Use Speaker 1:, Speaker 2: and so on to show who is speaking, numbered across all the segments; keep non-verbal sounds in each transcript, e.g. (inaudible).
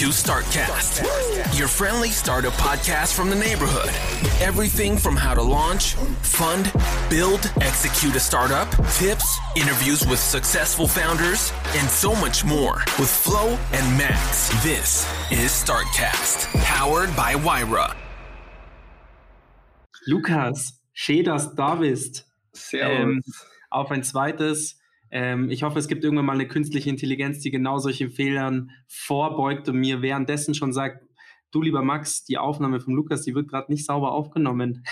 Speaker 1: To Startcast, your friendly startup podcast from the neighborhood. Everything from how to launch, fund, build, execute a startup, tips, interviews with successful founders, and so much more with Flo and Max. This is Startcast, powered by Wyra.
Speaker 2: Lukas, schön, dass du da bist.
Speaker 3: Servus.
Speaker 2: Ähm, auf ein zweites. Ähm, ich hoffe, es gibt irgendwann mal eine künstliche Intelligenz, die genau solchen Fehlern vorbeugt und mir währenddessen schon sagt, du lieber Max, die Aufnahme von Lukas, die wird gerade nicht sauber aufgenommen.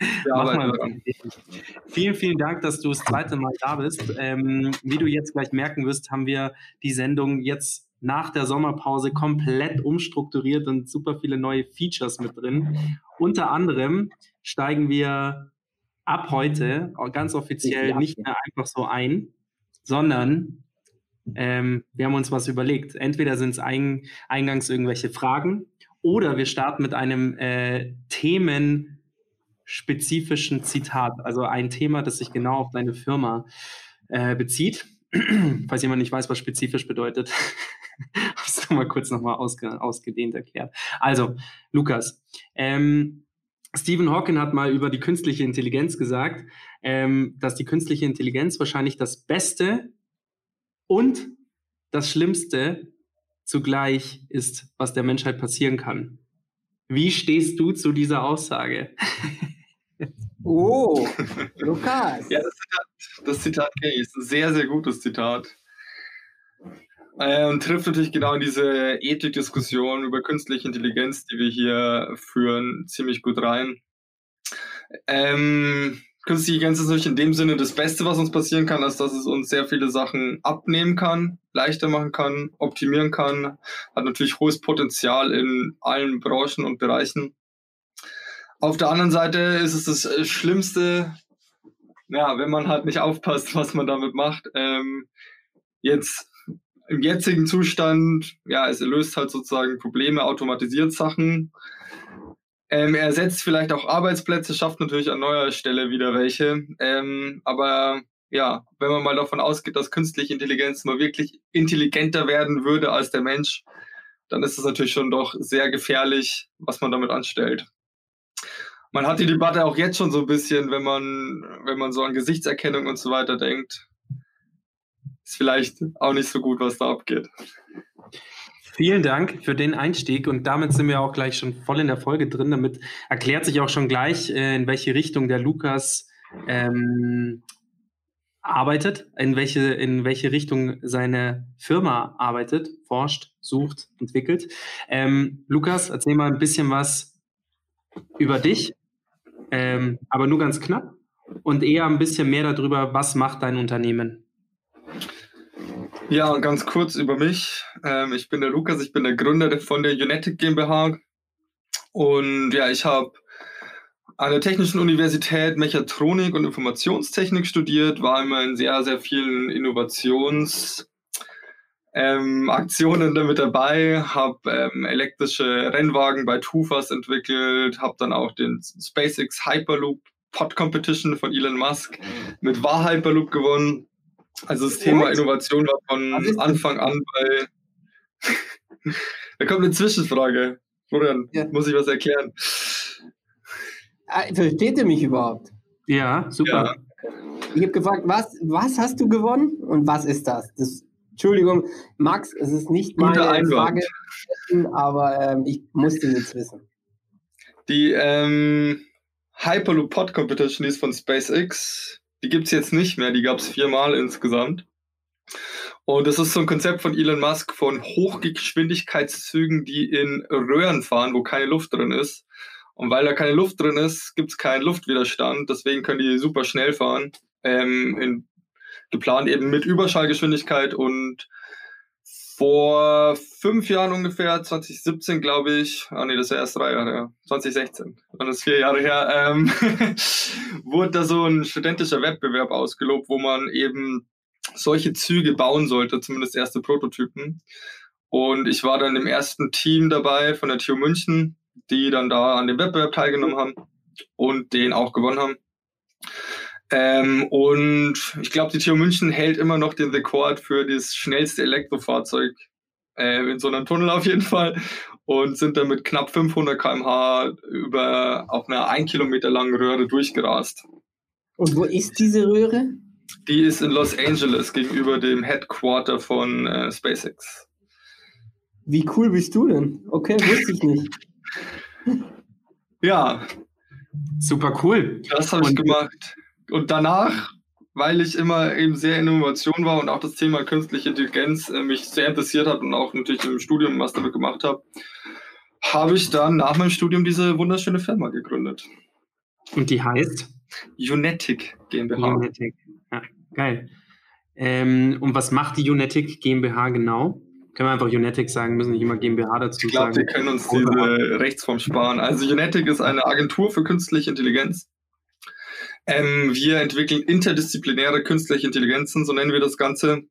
Speaker 3: Ja, (laughs)
Speaker 2: Mach mal was. Vielen, vielen Dank, dass du das zweite Mal da bist. Ähm, wie du jetzt gleich merken wirst, haben wir die Sendung jetzt nach der Sommerpause komplett umstrukturiert und super viele neue Features mit drin. Unter anderem steigen wir ab heute ganz offiziell nicht mehr einfach so ein, sondern ähm, wir haben uns was überlegt. Entweder sind es ein, eingangs irgendwelche Fragen oder wir starten mit einem äh, themenspezifischen Zitat, also ein Thema, das sich genau auf deine Firma äh, bezieht. (clears throat) Falls jemand nicht weiß, was spezifisch bedeutet, (laughs) hast du mal kurz nochmal ausge, ausgedehnt erklärt. Also, Lukas, ähm, Stephen Hawking hat mal über die künstliche Intelligenz gesagt, ähm, dass die künstliche Intelligenz wahrscheinlich das Beste und das Schlimmste zugleich ist, was der Menschheit passieren kann. Wie stehst du zu dieser Aussage?
Speaker 3: Oh, (laughs) Lukas.
Speaker 4: Ja, das Zitat, das Zitat kenne ich. Ist ein sehr, sehr gutes Zitat. Und trifft natürlich genau in diese Ethikdiskussion über künstliche Intelligenz, die wir hier führen, ziemlich gut rein. Ähm, künstliche Intelligenz ist natürlich in dem Sinne das Beste, was uns passieren kann, ist, dass es uns sehr viele Sachen abnehmen kann, leichter machen kann, optimieren kann, hat natürlich hohes Potenzial in allen Branchen und Bereichen. Auf der anderen Seite ist es das äh, Schlimmste, ja, wenn man halt nicht aufpasst, was man damit macht. Ähm, jetzt im jetzigen Zustand, ja, es löst halt sozusagen Probleme, automatisiert Sachen. Ähm, er ersetzt vielleicht auch Arbeitsplätze, schafft natürlich an neuer Stelle wieder welche. Ähm, aber ja, wenn man mal davon ausgeht, dass künstliche Intelligenz mal wirklich intelligenter werden würde als der Mensch, dann ist es natürlich schon doch sehr gefährlich, was man damit anstellt. man hat die Debatte auch jetzt schon so ein bisschen, wenn man, wenn man so an Gesichtserkennung und so weiter denkt. Ist vielleicht auch nicht so gut, was da abgeht.
Speaker 5: Vielen Dank für den Einstieg und damit sind wir auch gleich schon voll in der Folge drin. Damit erklärt sich auch schon gleich, äh, in welche Richtung der Lukas ähm, arbeitet, in welche, in welche Richtung seine Firma arbeitet, forscht, sucht, entwickelt. Ähm, Lukas, erzähl mal ein bisschen was über dich, ähm, aber nur ganz knapp und eher ein bisschen mehr darüber, was macht dein Unternehmen.
Speaker 4: Ja, ganz kurz über mich. Ähm, ich bin der Lukas, ich bin der Gründer von der Unetic GmbH. Und ja, ich habe an der Technischen Universität Mechatronik und Informationstechnik studiert, war immer in sehr, sehr vielen Innovationsaktionen ähm, damit dabei, habe ähm, elektrische Rennwagen bei Tufas entwickelt, habe dann auch den SpaceX Hyperloop Pod Competition von Elon Musk mit War Hyperloop gewonnen. Also das Thema Innovation war von Anfang an bei. (laughs) da kommt eine Zwischenfrage. Florian, ja. muss ich was erklären?
Speaker 3: Ah, versteht ihr mich überhaupt?
Speaker 5: Ja, super.
Speaker 3: Ja. Ich habe gefragt, was, was hast du gewonnen und was ist das? das Entschuldigung, Max, es ist nicht meine Frage, aber ähm, ich musste jetzt wissen.
Speaker 4: Die ähm, Hyperloop Pod Competition ist von SpaceX. Die gibt es jetzt nicht mehr, die gab es viermal insgesamt. Und das ist so ein Konzept von Elon Musk von Hochgeschwindigkeitszügen, die in Röhren fahren, wo keine Luft drin ist. Und weil da keine Luft drin ist, gibt es keinen Luftwiderstand. Deswegen können die super schnell fahren. Ähm, in, geplant eben mit Überschallgeschwindigkeit. Und vor fünf Jahren ungefähr, 2017 glaube ich, ah nee, das ist ja erst drei Jahre her, 2016, dann ist vier Jahre her, ähm, (laughs) wurde da so ein studentischer Wettbewerb ausgelobt, wo man eben solche Züge bauen sollte, zumindest erste Prototypen. Und ich war dann im ersten Team dabei von der TU München die dann da an dem Wettbewerb teilgenommen haben und den auch gewonnen haben. Ähm, und ich glaube, die TU München hält immer noch den Rekord für das schnellste Elektrofahrzeug äh, in so einem Tunnel auf jeden Fall und sind dann mit knapp 500 km/h über auf einer ein Kilometer langen Röhre durchgerast.
Speaker 3: Und wo ist diese Röhre?
Speaker 4: Die ist in Los Angeles gegenüber dem Headquarter von äh, SpaceX.
Speaker 3: Wie cool bist du denn? Okay, wusste ich nicht.
Speaker 4: Ja.
Speaker 5: Super cool.
Speaker 4: Das habe ich gemacht. Und danach, weil ich immer eben sehr Innovation war und auch das Thema künstliche Intelligenz äh, mich sehr interessiert hat und auch natürlich im Studium was damit gemacht habe, habe ich dann nach meinem Studium diese wunderschöne Firma gegründet.
Speaker 5: Und die heißt?
Speaker 4: Unetic GmbH.
Speaker 5: Unetic, ja, geil. Ähm, und was macht die Unetic GmbH genau? Können wir einfach Unetic sagen, müssen nicht immer GmbH dazu
Speaker 4: ich glaub, sagen. Ich glaube, wir können uns diese Rechtsform sparen. Also Unetic ist eine Agentur für künstliche Intelligenz. Ähm, wir entwickeln interdisziplinäre künstliche Intelligenzen, so nennen wir das Ganze.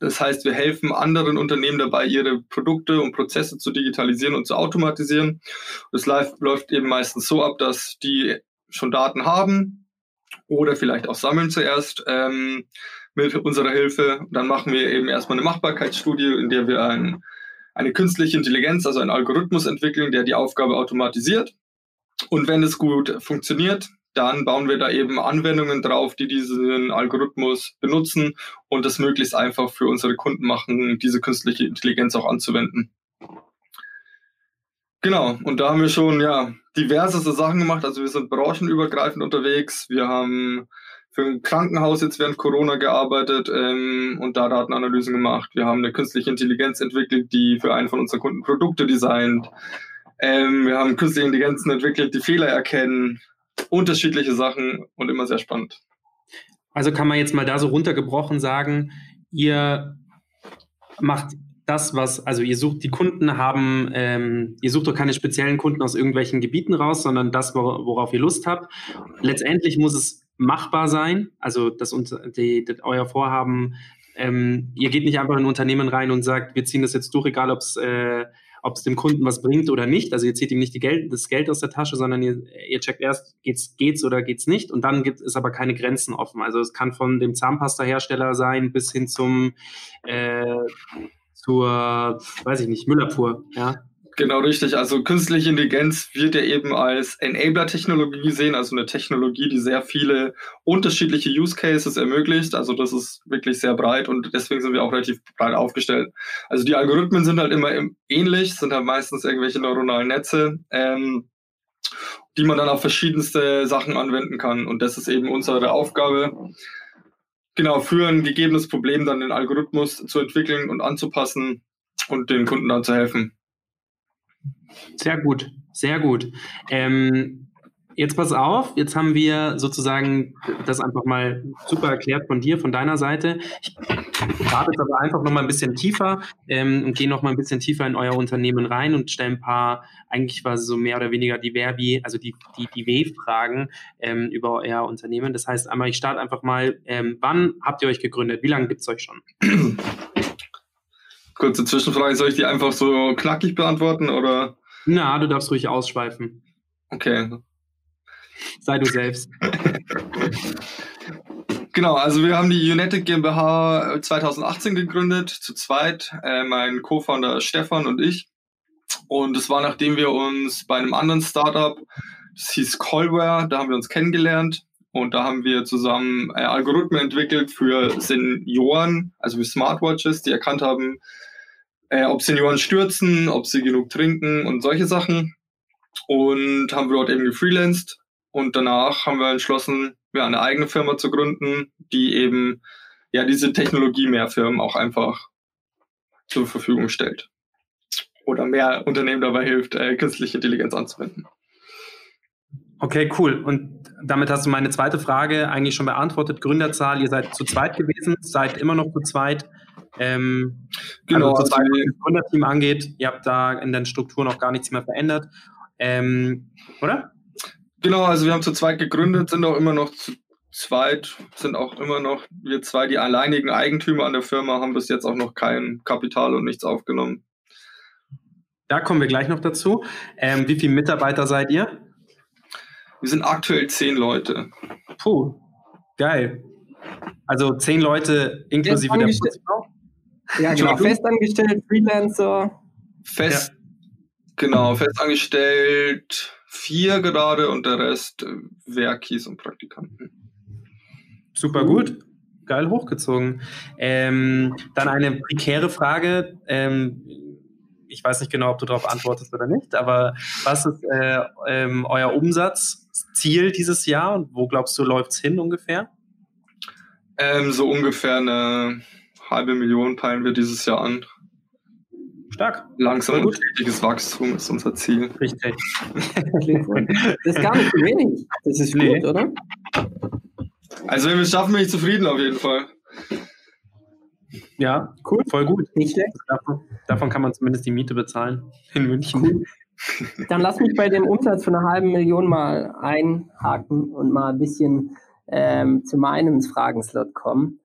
Speaker 4: Das heißt, wir helfen anderen Unternehmen dabei, ihre Produkte und Prozesse zu digitalisieren und zu automatisieren. Das läuft eben meistens so ab, dass die schon Daten haben oder vielleicht auch sammeln zuerst. Ähm, mit unserer Hilfe. Dann machen wir eben erstmal eine Machbarkeitsstudie, in der wir ein, eine künstliche Intelligenz, also einen Algorithmus entwickeln, der die Aufgabe automatisiert. Und wenn es gut funktioniert, dann bauen wir da eben Anwendungen drauf, die diesen Algorithmus benutzen und es möglichst einfach für unsere Kunden machen, diese künstliche Intelligenz auch anzuwenden. Genau, und da haben wir schon ja diverseste Sachen gemacht. Also wir sind branchenübergreifend unterwegs. Wir haben für ein Krankenhaus jetzt während Corona gearbeitet ähm, und da Datenanalysen gemacht. Wir haben eine künstliche Intelligenz entwickelt, die für einen von unseren Kunden Produkte designt. Ähm, wir haben künstliche Intelligenzen entwickelt, die Fehler erkennen, unterschiedliche Sachen und immer sehr spannend.
Speaker 5: Also kann man jetzt mal da so runtergebrochen sagen, ihr macht das, was, also ihr sucht, die Kunden haben, ähm, ihr sucht doch keine speziellen Kunden aus irgendwelchen Gebieten raus, sondern das, worauf ihr Lust habt. Letztendlich muss es machbar sein, also das, die, das euer Vorhaben, ähm, ihr geht nicht einfach in ein Unternehmen rein und sagt, wir ziehen das jetzt durch, egal ob es äh, ob es dem Kunden was bringt oder nicht. Also ihr zieht ihm nicht die Geld, das Geld aus der Tasche, sondern ihr, ihr checkt erst, geht's, geht's oder geht's nicht. Und dann gibt es aber keine Grenzen offen. Also es kann von dem Zahnpasta-Hersteller sein bis hin zum äh, zur, weiß ich nicht, Müllabfuhr, ja.
Speaker 4: Genau, richtig. Also künstliche Intelligenz wird ja eben als Enabler-Technologie gesehen, also eine Technologie, die sehr viele unterschiedliche Use Cases ermöglicht. Also das ist wirklich sehr breit und deswegen sind wir auch relativ breit aufgestellt. Also die Algorithmen sind halt immer ähnlich, sind halt meistens irgendwelche neuronalen Netze, ähm, die man dann auf verschiedenste Sachen anwenden kann. Und das ist eben unsere Aufgabe, genau, für ein gegebenes Problem dann den Algorithmus zu entwickeln und anzupassen und den Kunden dann zu helfen.
Speaker 5: Sehr gut, sehr gut. Ähm, jetzt pass auf, jetzt haben wir sozusagen das einfach mal super erklärt von dir, von deiner Seite. Ich grade jetzt aber einfach nochmal ein bisschen tiefer ähm, und gehe nochmal ein bisschen tiefer in euer Unternehmen rein und stelle ein paar, eigentlich quasi so mehr oder weniger die Verbi, also die, die, die W-Fragen ähm, über euer Unternehmen. Das heißt einmal, ich starte einfach mal, ähm, wann habt ihr euch gegründet? Wie lange gibt es euch schon?
Speaker 4: Kurze Zwischenfrage, soll ich die einfach so knackig beantworten oder?
Speaker 5: Na, du darfst ruhig ausschweifen.
Speaker 4: Okay.
Speaker 5: Sei du selbst. (laughs)
Speaker 4: Genau, also wir haben die United GmbH 2018 gegründet, zu zweit, äh, mein Co-Founder Stefan und ich. Und es war, nachdem wir uns bei einem anderen Startup, das hieß Colware, da haben wir uns kennengelernt. Und da haben wir zusammen äh, Algorithmen entwickelt für Senioren, also für Smartwatches, die erkannt haben, äh, ob Senioren stürzen, ob sie genug trinken und solche Sachen. Und haben wir dort eben gefreelanced. Und danach haben wir entschlossen, ja, eine eigene Firma zu gründen, die eben ja diese Technologie mehr Firmen auch einfach zur Verfügung stellt. Oder mehr Unternehmen dabei hilft, äh, künstliche Intelligenz anzuwenden.
Speaker 5: Okay, cool. Und damit hast du meine zweite Frage eigentlich schon beantwortet. Gründerzahl, ihr seid zu zweit gewesen, seid immer noch zu zweit. Ähm, genau, also, also was das Gründerteam angeht, ihr habt da in den Strukturen auch gar nichts mehr verändert, ähm, oder?
Speaker 4: Genau, also wir haben zu zweit gegründet, sind auch immer noch zu zweit, sind auch immer noch wir zwei die alleinigen Eigentümer an der Firma, haben bis jetzt auch noch kein Kapital und nichts aufgenommen.
Speaker 5: Da kommen wir gleich noch dazu. Ähm, wie viele Mitarbeiter seid ihr?
Speaker 4: Wir sind aktuell zehn Leute.
Speaker 5: Puh, geil. Also zehn Leute inklusive der Putzfrau?
Speaker 3: Ja, genau. Festangestellt, Freelancer.
Speaker 4: Fest, ja. genau, festangestellt vier gerade und der Rest äh, Werkis und Praktikanten.
Speaker 5: Super gut. Geil hochgezogen. Ähm, dann eine prekäre Frage. Ähm, ich weiß nicht genau, ob du darauf antwortest oder nicht, aber was ist äh, ähm, euer Umsatzziel dieses Jahr und wo glaubst du, läuft es hin ungefähr?
Speaker 4: Ähm, so ungefähr eine halbe Million peilen wir dieses Jahr an.
Speaker 5: Stark.
Speaker 4: Langsam und stetiges Wachstum ist unser Ziel.
Speaker 5: Richtig.
Speaker 3: das ist gar nicht zu wenig. Das ist nee. gut, oder?
Speaker 4: Also wenn wir es schaffen, bin ich zufrieden auf jeden Fall.
Speaker 5: Ja, cool, voll gut. Nicht schlecht. Davon, davon kann man zumindest die Miete bezahlen in München. Cool. (laughs)
Speaker 3: Dann lass mich bei dem Umsatz von einer halben Million mal einhaken und mal ein bisschen ähm, zu meinem Fragenslot kommen.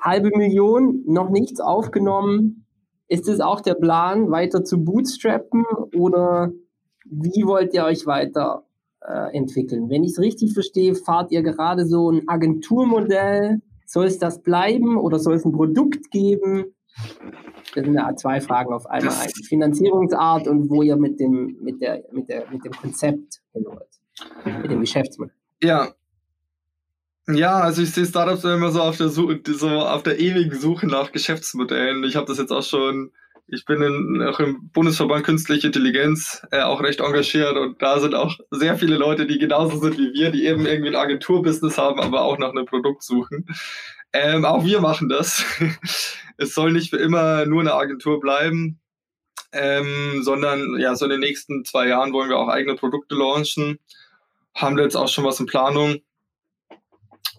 Speaker 3: Halbe Million, noch nichts aufgenommen. Ist es auch der Plan, weiter zu bootstrappen oder wie wollt ihr euch weiter äh, entwickeln? Wenn ich es richtig verstehe, fahrt ihr gerade so ein Agenturmodell. Soll es das bleiben oder soll es ein Produkt geben? Das sind ja zwei Fragen auf einmal. Die Finanzierungsart und wo ihr mit dem, mit der, mit der, mit dem Konzept hin wollt. Mit dem Geschäftsmodell.
Speaker 4: Ja, ja, also ich sehe Startups immer so auf der Suche, so auf der ewigen Suche nach Geschäftsmodellen. Ich habe das jetzt auch schon, ich bin in, auch im Bundesverband Künstliche Intelligenz äh, auch recht engagiert und da sind auch sehr viele Leute, die genauso sind wie wir, die eben irgendwie ein Agenturbusiness haben, aber auch nach einem Produkt suchen. Ähm, auch wir machen das. (laughs) es soll nicht für immer nur eine Agentur bleiben, ähm, sondern ja, so in den nächsten zwei Jahren wollen wir auch eigene Produkte launchen. Haben wir jetzt auch schon was in Planung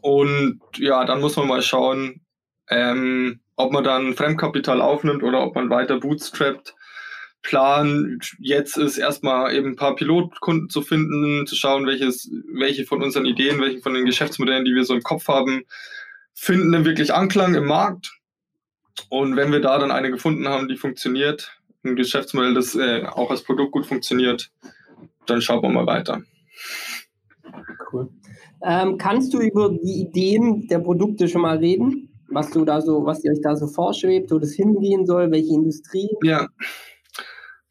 Speaker 4: und ja, dann muss man mal schauen, ähm, ob man dann Fremdkapital aufnimmt oder ob man weiter bootstrappt. Plan jetzt ist erstmal eben ein paar Pilotkunden zu finden, zu schauen, welches, welche von unseren Ideen, welche von den Geschäftsmodellen, die wir so im Kopf haben, finden denn wirklich Anklang im Markt. Und wenn wir da dann eine gefunden haben, die funktioniert, ein Geschäftsmodell, das äh, auch als Produkt gut funktioniert, dann schauen wir mal weiter.
Speaker 3: Cool. Ähm, kannst du über die Ideen der Produkte schon mal reden? Was du da so, was ihr euch da so vorschwebt, wo das hingehen soll, welche Industrie?
Speaker 4: Ja.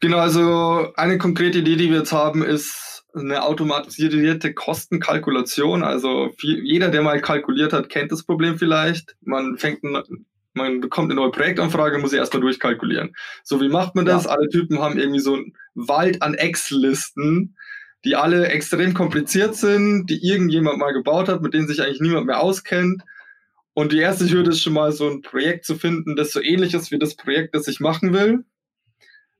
Speaker 4: Genau, also eine konkrete Idee, die wir jetzt haben, ist eine automatisierte Kostenkalkulation. Also viel, jeder, der mal kalkuliert hat, kennt das Problem vielleicht. Man fängt ein, man bekommt eine neue Projektanfrage, muss sie erstmal durchkalkulieren. So, wie macht man das? Ja. Alle Typen haben irgendwie so einen Wald an Excel-Listen, die alle extrem kompliziert sind, die irgendjemand mal gebaut hat, mit denen sich eigentlich niemand mehr auskennt. Und die erste Hürde ist schon mal so ein Projekt zu finden, das so ähnlich ist wie das Projekt, das ich machen will,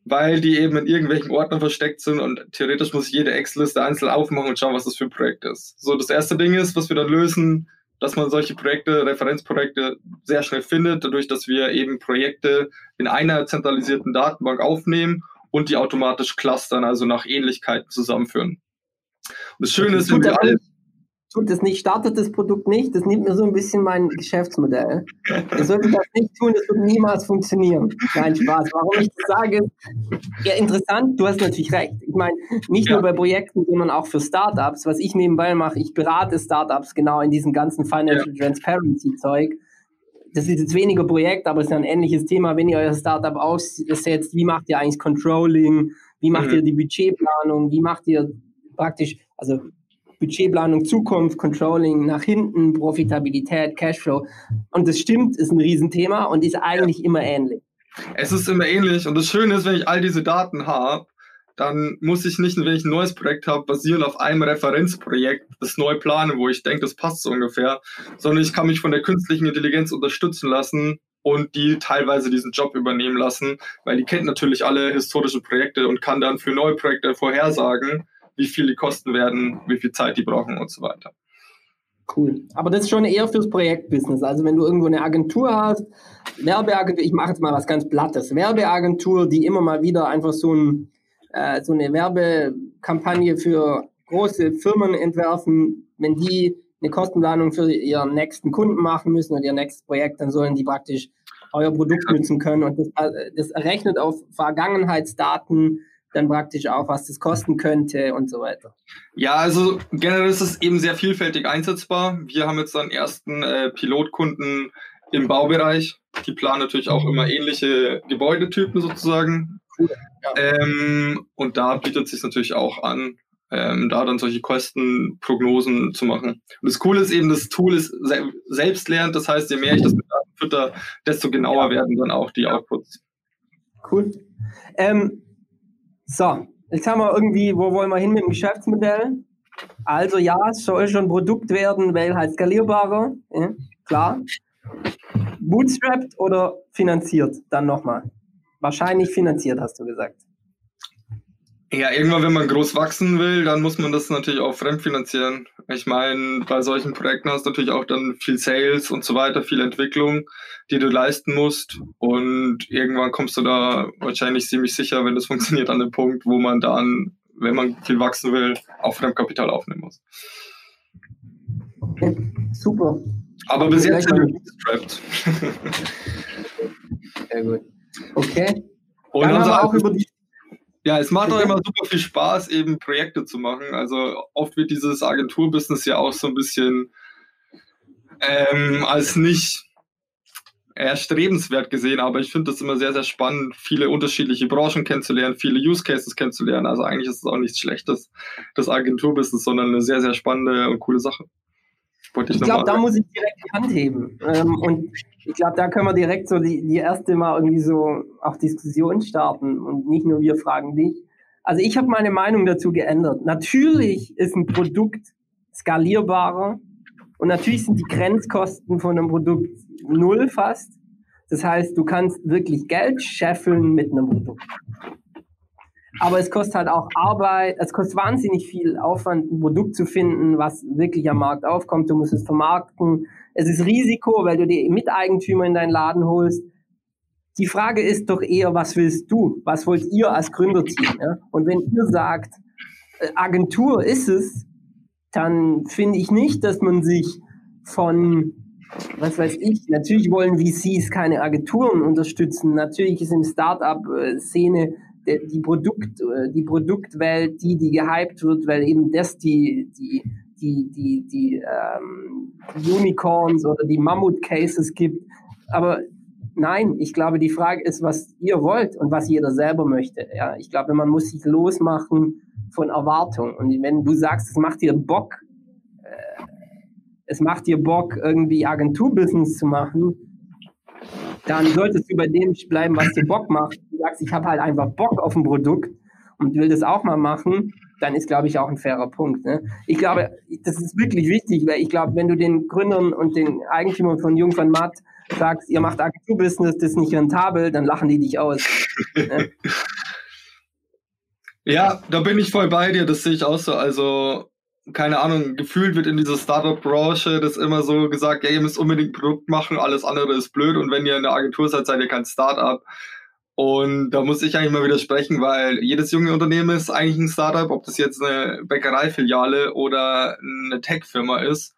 Speaker 4: weil die eben in irgendwelchen Ordnern versteckt sind und theoretisch muss ich jede Excel-Liste einzeln aufmachen und schauen, was das für ein Projekt ist. So, das erste Ding ist, was wir dann lösen, dass man solche Projekte, Referenzprojekte sehr schnell findet, dadurch, dass wir eben Projekte in einer zentralisierten Datenbank aufnehmen und die automatisch clustern, also nach Ähnlichkeiten zusammenführen. Und das Schöne ist, wenn wir alle
Speaker 3: tut es nicht, startet das Produkt nicht, das nimmt mir so ein bisschen mein Geschäftsmodell. Ihr solltet das nicht tun, das wird niemals funktionieren. Kein Spaß. Warum ich das sage, ja, interessant, du hast natürlich recht. Ich meine, nicht ja. nur bei Projekten, sondern auch für Startups. Was ich nebenbei mache, ich berate Startups genau in diesem ganzen Financial ja. Transparency-Zeug. Das ist jetzt weniger Projekt, aber es ist ein ähnliches Thema, wenn ihr euer Startup aussetzt. Wie macht ihr eigentlich Controlling? Wie macht mhm. ihr die Budgetplanung? Wie macht ihr praktisch, also Budgetplanung, Zukunft, Controlling nach hinten, Profitabilität, Cashflow. Und das stimmt, ist ein Riesenthema und ist eigentlich immer ähnlich.
Speaker 4: Es ist immer ähnlich und das Schöne ist, wenn ich all diese Daten habe, dann muss ich nicht, wenn ich ein neues Projekt habe, basierend auf einem Referenzprojekt das neu planen, wo ich denke, das passt so ungefähr, sondern ich kann mich von der künstlichen Intelligenz unterstützen lassen und die teilweise diesen Job übernehmen lassen, weil die kennt natürlich alle historischen Projekte und kann dann für neue Projekte vorhersagen, wie viel die kosten werden, wie viel Zeit die brauchen und so weiter.
Speaker 3: Cool. Aber das ist schon eher fürs Projektbusiness. Also wenn du irgendwo eine Agentur hast, Werbeagentur, ich mache jetzt mal was ganz Plattes, Werbeagentur, die immer mal wieder einfach so, ein, äh, so eine Werbekampagne für große Firmen entwerfen, wenn die eine Kostenplanung für ihren nächsten Kunden machen müssen und ihr nächstes Projekt, dann sollen die praktisch euer Produkt nutzen können. Und das, äh, das errechnet auf Vergangenheitsdaten dann praktisch auch, was das kosten könnte und so weiter.
Speaker 4: Ja, also generell ist es eben sehr vielfältig einsetzbar. Wir haben jetzt dann ersten äh, Pilotkunden im Baubereich. Die planen natürlich auch immer ähnliche Gebäudetypen sozusagen. Cool. Ja. Ähm, und da bietet es sich natürlich auch an, ähm, da dann solche Kostenprognosen zu machen. Und das Coole ist eben, das Tool ist se selbstlernend. Das heißt, je mehr ich das mit Daten fütter, desto genauer werden dann auch die Outputs.
Speaker 3: Cool. Ähm, so, jetzt haben wir irgendwie, wo wollen wir hin mit dem Geschäftsmodell? Also ja, es soll schon ein Produkt werden, weil halt skalierbarer, ja, klar. Bootstrapped oder finanziert? Dann nochmal. Wahrscheinlich finanziert, hast du gesagt.
Speaker 4: Ja, irgendwann, wenn man groß wachsen will, dann muss man das natürlich auch fremdfinanzieren. Ich meine, bei solchen Projekten hast du natürlich auch dann viel Sales und so weiter, viel Entwicklung, die du leisten musst. Und irgendwann kommst du da wahrscheinlich ziemlich sicher, wenn das (laughs) funktioniert, an den Punkt, wo man dann, wenn man viel wachsen will, auch Fremdkapital aufnehmen muss.
Speaker 3: Okay, super.
Speaker 4: Aber bis jetzt sind wir bootstrapped. (laughs)
Speaker 3: Sehr gut. Okay.
Speaker 4: Und dann haben auch über die ja, es macht auch immer super viel Spaß, eben Projekte zu machen. Also oft wird dieses Agenturbusiness ja auch so ein bisschen ähm, als nicht erstrebenswert gesehen, aber ich finde das immer sehr, sehr spannend, viele unterschiedliche Branchen kennenzulernen, viele Use Cases kennenzulernen. Also eigentlich ist es auch nichts Schlechtes, das Agenturbusiness, sondern eine sehr, sehr spannende und coole Sache.
Speaker 3: Ich, ich glaube, da muss ich direkt die Hand heben. Ähm, und ich glaube, da können wir direkt so die, die erste Mal irgendwie so auch Diskussion starten und nicht nur wir fragen dich. Also ich habe meine Meinung dazu geändert. Natürlich ist ein Produkt skalierbarer und natürlich sind die Grenzkosten von einem Produkt null fast. Das heißt, du kannst wirklich Geld scheffeln mit einem Produkt. Aber es kostet halt auch Arbeit, es kostet wahnsinnig viel Aufwand, ein Produkt zu finden, was wirklich am Markt aufkommt. Du musst es vermarkten, es ist Risiko, weil du die Miteigentümer in deinen Laden holst. Die Frage ist doch eher, was willst du? Was wollt ihr als Gründerteam? Ja? Und wenn ihr sagt, äh, Agentur ist es, dann finde ich nicht, dass man sich von, was weiß ich, natürlich wollen VCs keine Agenturen unterstützen. Natürlich ist im Startup-Szene die, Produkt, äh, die Produktwelt die, die gehypt wird, weil eben das die, die die, die, die ähm, Unicorns oder die Mammut-Cases gibt. Aber nein, ich glaube, die Frage ist, was ihr wollt und was jeder selber möchte. Ja, ich glaube, man muss sich losmachen von Erwartungen. Und wenn du sagst, es macht dir Bock, äh, es macht dir Bock, irgendwie Agenturbusiness zu machen, dann solltest du bei dem bleiben, was dir Bock macht. Du sagst, ich habe halt einfach Bock auf ein Produkt und will das auch mal machen, dann ist, glaube ich, auch ein fairer Punkt. Ne? Ich glaube, das ist wirklich wichtig, weil ich glaube, wenn du den Gründern und den Eigentümern von Jung von Matt sagst, ihr macht Agenturbusiness, das ist nicht rentabel, dann lachen die dich aus. ne? (laughs)
Speaker 4: Ja, da bin ich voll bei dir, das sehe ich auch so. Also, keine Ahnung, gefühlt wird in dieser Startup-Branche das immer so gesagt, ja, ihr müsst unbedingt Produkt machen, alles andere ist blöd und wenn ihr in der Agentur seid, seid ihr kein Startup. Und da muss ich eigentlich mal widersprechen, weil jedes junge Unternehmen ist eigentlich ein Startup, ob das jetzt eine Bäckereifiliale oder eine Tech-Firma ist.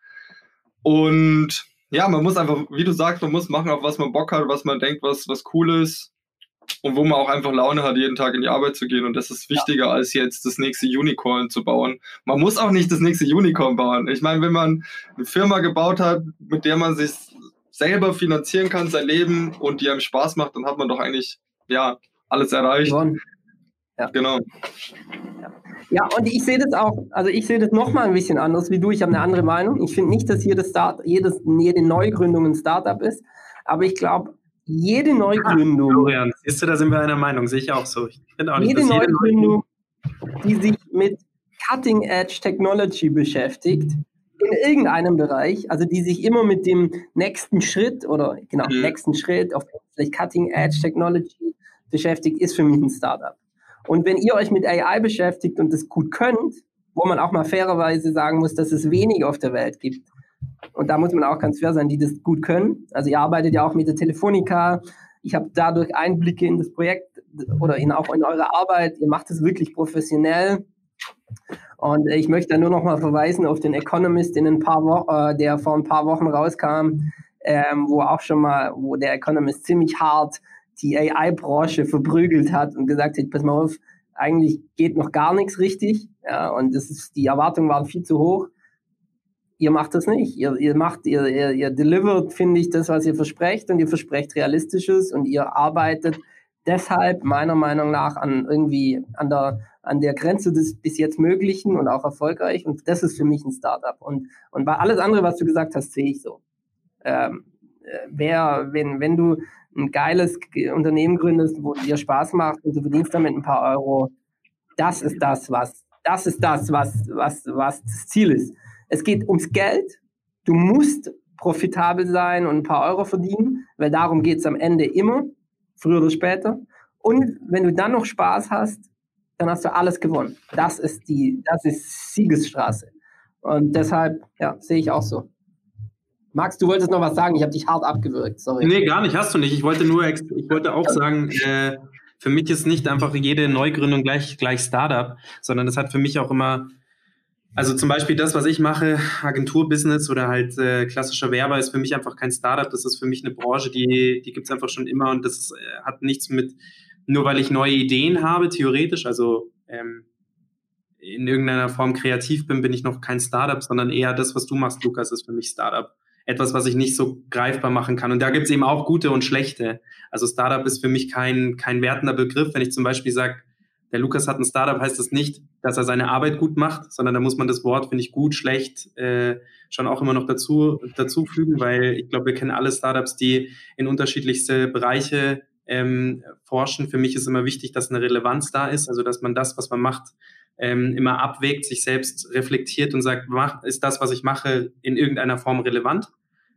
Speaker 4: Und ja, man muss einfach, wie du sagst, man muss machen, auf was man Bock hat, was man denkt, was, was cool ist und wo man auch einfach Laune hat, jeden Tag in die Arbeit zu gehen. Und das ist wichtiger, ja. als jetzt das nächste Unicorn zu bauen. Man muss auch nicht das nächste Unicorn bauen. Ich meine, wenn man eine Firma gebaut hat, mit der man sich selber finanzieren kann, sein Leben und die einem Spaß macht, dann hat man doch eigentlich, ja, alles erreicht.
Speaker 3: Ja. Genau. Ja. ja, und ich sehe das auch, also ich sehe das nochmal ein bisschen anders wie du. Ich habe eine andere Meinung. Ich finde nicht, dass jedes Start, jedes, jede Neugründung ein Startup ist. Aber ich glaube, jede Neugründung. Ah,
Speaker 5: Florian, siehst du, da sind wir einer Meinung, sehe ich auch so. Ich
Speaker 3: auch nicht, jede Neugründung, die sich mit Cutting Edge Technology beschäftigt, in irgendeinem Bereich, also die sich immer mit dem nächsten Schritt oder genau, mhm. nächsten Schritt auf vielleicht Cutting Edge Technology beschäftigt, ist für mich ein Startup. Und wenn ihr euch mit AI beschäftigt und das gut könnt, wo man auch mal fairerweise sagen muss, dass es wenig auf der Welt gibt, und da muss man auch ganz fair sein, die das gut können. Also ihr arbeitet ja auch mit der Telefonica. Ich habe dadurch Einblicke in das Projekt oder in, auch in eure Arbeit. Ihr macht es wirklich professionell. Und ich möchte da nur noch mal verweisen auf den Economist, in ein paar Wo äh, der vor ein paar Wochen rauskam, ähm, wo auch schon mal, wo der Economist ziemlich hart die AI-Branche verprügelt hat und gesagt hat, pass mal auf, eigentlich geht noch gar nichts richtig. Ja, und das ist, die Erwartungen waren viel zu hoch ihr macht das nicht. Ihr, ihr macht, ihr, ihr, ihr delivert, finde ich, das, was ihr versprecht und ihr versprecht Realistisches und ihr arbeitet deshalb meiner Meinung nach an irgendwie an der, an der Grenze des bis jetzt Möglichen und auch erfolgreich. Und das ist für mich ein Startup. Und, und bei alles andere, was du gesagt hast, sehe ich so. Ähm, äh, wer, wenn, wenn du ein geiles Unternehmen gründest, wo dir Spaß macht und du verdienst damit ein paar Euro, das ist das, was, das ist das, was, was, was das Ziel ist. Es geht ums Geld. Du musst profitabel sein und ein paar Euro verdienen, weil darum geht es am Ende immer, früher oder später. Und wenn du dann noch Spaß hast, dann hast du alles gewonnen. Das ist die, das ist Siegesstraße. Und deshalb, ja, sehe ich auch so. Max, du wolltest noch was sagen, ich habe dich hart abgewürgt, sorry.
Speaker 5: Nee, gar nicht, hast du nicht. Ich wollte nur, ich wollte auch sagen, äh, für mich ist nicht einfach jede Neugründung gleich, gleich Startup, sondern es hat für mich auch immer also zum Beispiel das, was ich mache, Agenturbusiness oder halt äh, klassischer Werber, ist für mich einfach kein Startup. Das ist für mich eine Branche, die, die gibt's einfach schon immer und das äh, hat nichts mit, nur weil ich neue Ideen habe, theoretisch, also ähm, in irgendeiner Form kreativ bin, bin ich noch kein Startup, sondern eher das, was du machst, Lukas, ist für mich Startup. Etwas, was ich nicht so greifbar machen kann. Und da gibt's eben auch gute und schlechte. Also Startup ist für mich kein, kein wertender Begriff. Wenn ich zum Beispiel sage, der Lukas hat ein Startup, heißt das nicht, dass er seine Arbeit gut macht, sondern da muss man das Wort, finde ich, gut, schlecht äh, schon auch immer noch dazu, dazu fügen, weil ich glaube, wir kennen alle Startups, die in unterschiedlichste Bereiche ähm, forschen. Für mich ist immer wichtig, dass eine Relevanz da ist, also dass man das, was man macht, ähm, immer abwägt, sich selbst reflektiert und sagt, ist das, was ich mache, in irgendeiner Form relevant?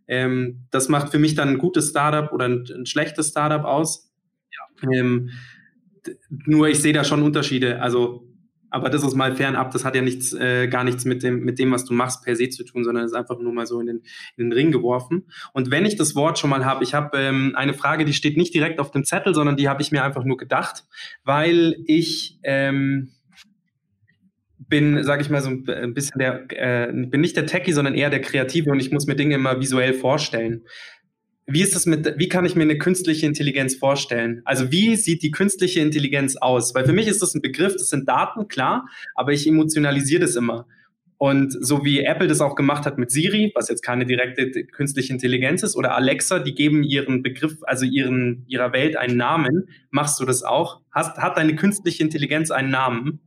Speaker 5: Ähm, das macht für mich dann ein gutes Startup oder ein, ein schlechtes Startup aus. Ja. Ähm, nur ich sehe da schon Unterschiede. Also, aber das ist mal fernab. Das hat ja nichts, äh, gar nichts mit dem, mit dem, was du machst, per se zu tun, sondern ist einfach nur mal so in den, in den Ring geworfen. Und wenn ich das Wort schon mal habe, ich habe ähm, eine Frage, die steht nicht direkt auf dem Zettel, sondern die habe ich mir einfach nur gedacht, weil ich ähm, bin, sage ich mal, so ein bisschen der, äh, bin nicht der Techie, sondern eher der Kreative und ich muss mir Dinge immer visuell vorstellen wie ist das mit, wie kann ich mir eine künstliche Intelligenz vorstellen? Also wie sieht die künstliche Intelligenz aus? Weil für mich ist das ein Begriff, das sind Daten, klar, aber ich emotionalisiere das immer. Und so wie Apple das auch gemacht hat mit Siri, was jetzt keine direkte künstliche Intelligenz ist, oder Alexa, die geben ihren Begriff, also ihren, ihrer Welt einen Namen. Machst du das auch? Hast, hat deine künstliche Intelligenz einen Namen?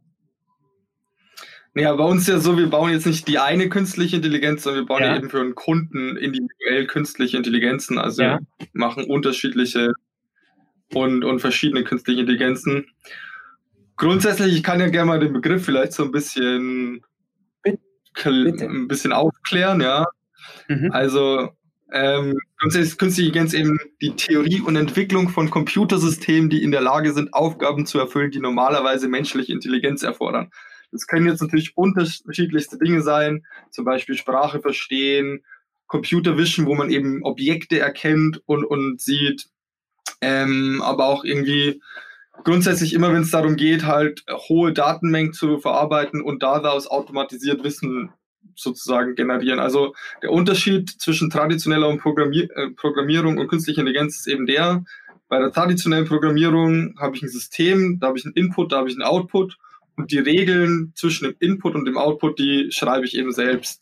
Speaker 4: Ja, bei uns ist ja so, wir bauen jetzt nicht die eine künstliche Intelligenz, sondern wir bauen ja, ja eben für einen Kunden individuell künstliche Intelligenzen. Also ja. machen unterschiedliche und, und verschiedene künstliche Intelligenzen. Grundsätzlich, ich kann ja gerne mal den Begriff vielleicht so ein bisschen, Bitte. ein bisschen aufklären, ja. Mhm. Also ähm, grundsätzlich ist künstliche Intelligenz eben die Theorie und Entwicklung von Computersystemen, die in der Lage sind, Aufgaben zu erfüllen, die normalerweise menschliche Intelligenz erfordern. Das können jetzt natürlich unterschiedlichste Dinge sein, zum Beispiel Sprache verstehen, Computer Vision, wo man eben Objekte erkennt und, und sieht, ähm, aber auch irgendwie grundsätzlich immer, wenn es darum geht, halt hohe Datenmengen zu verarbeiten und daraus automatisiert Wissen sozusagen generieren. Also der Unterschied zwischen traditioneller Programmier äh, Programmierung und künstlicher Intelligenz ist eben der, bei der traditionellen Programmierung habe ich ein System, da habe ich einen Input, da habe ich einen Output und die Regeln zwischen dem Input und dem Output, die schreibe ich eben selbst.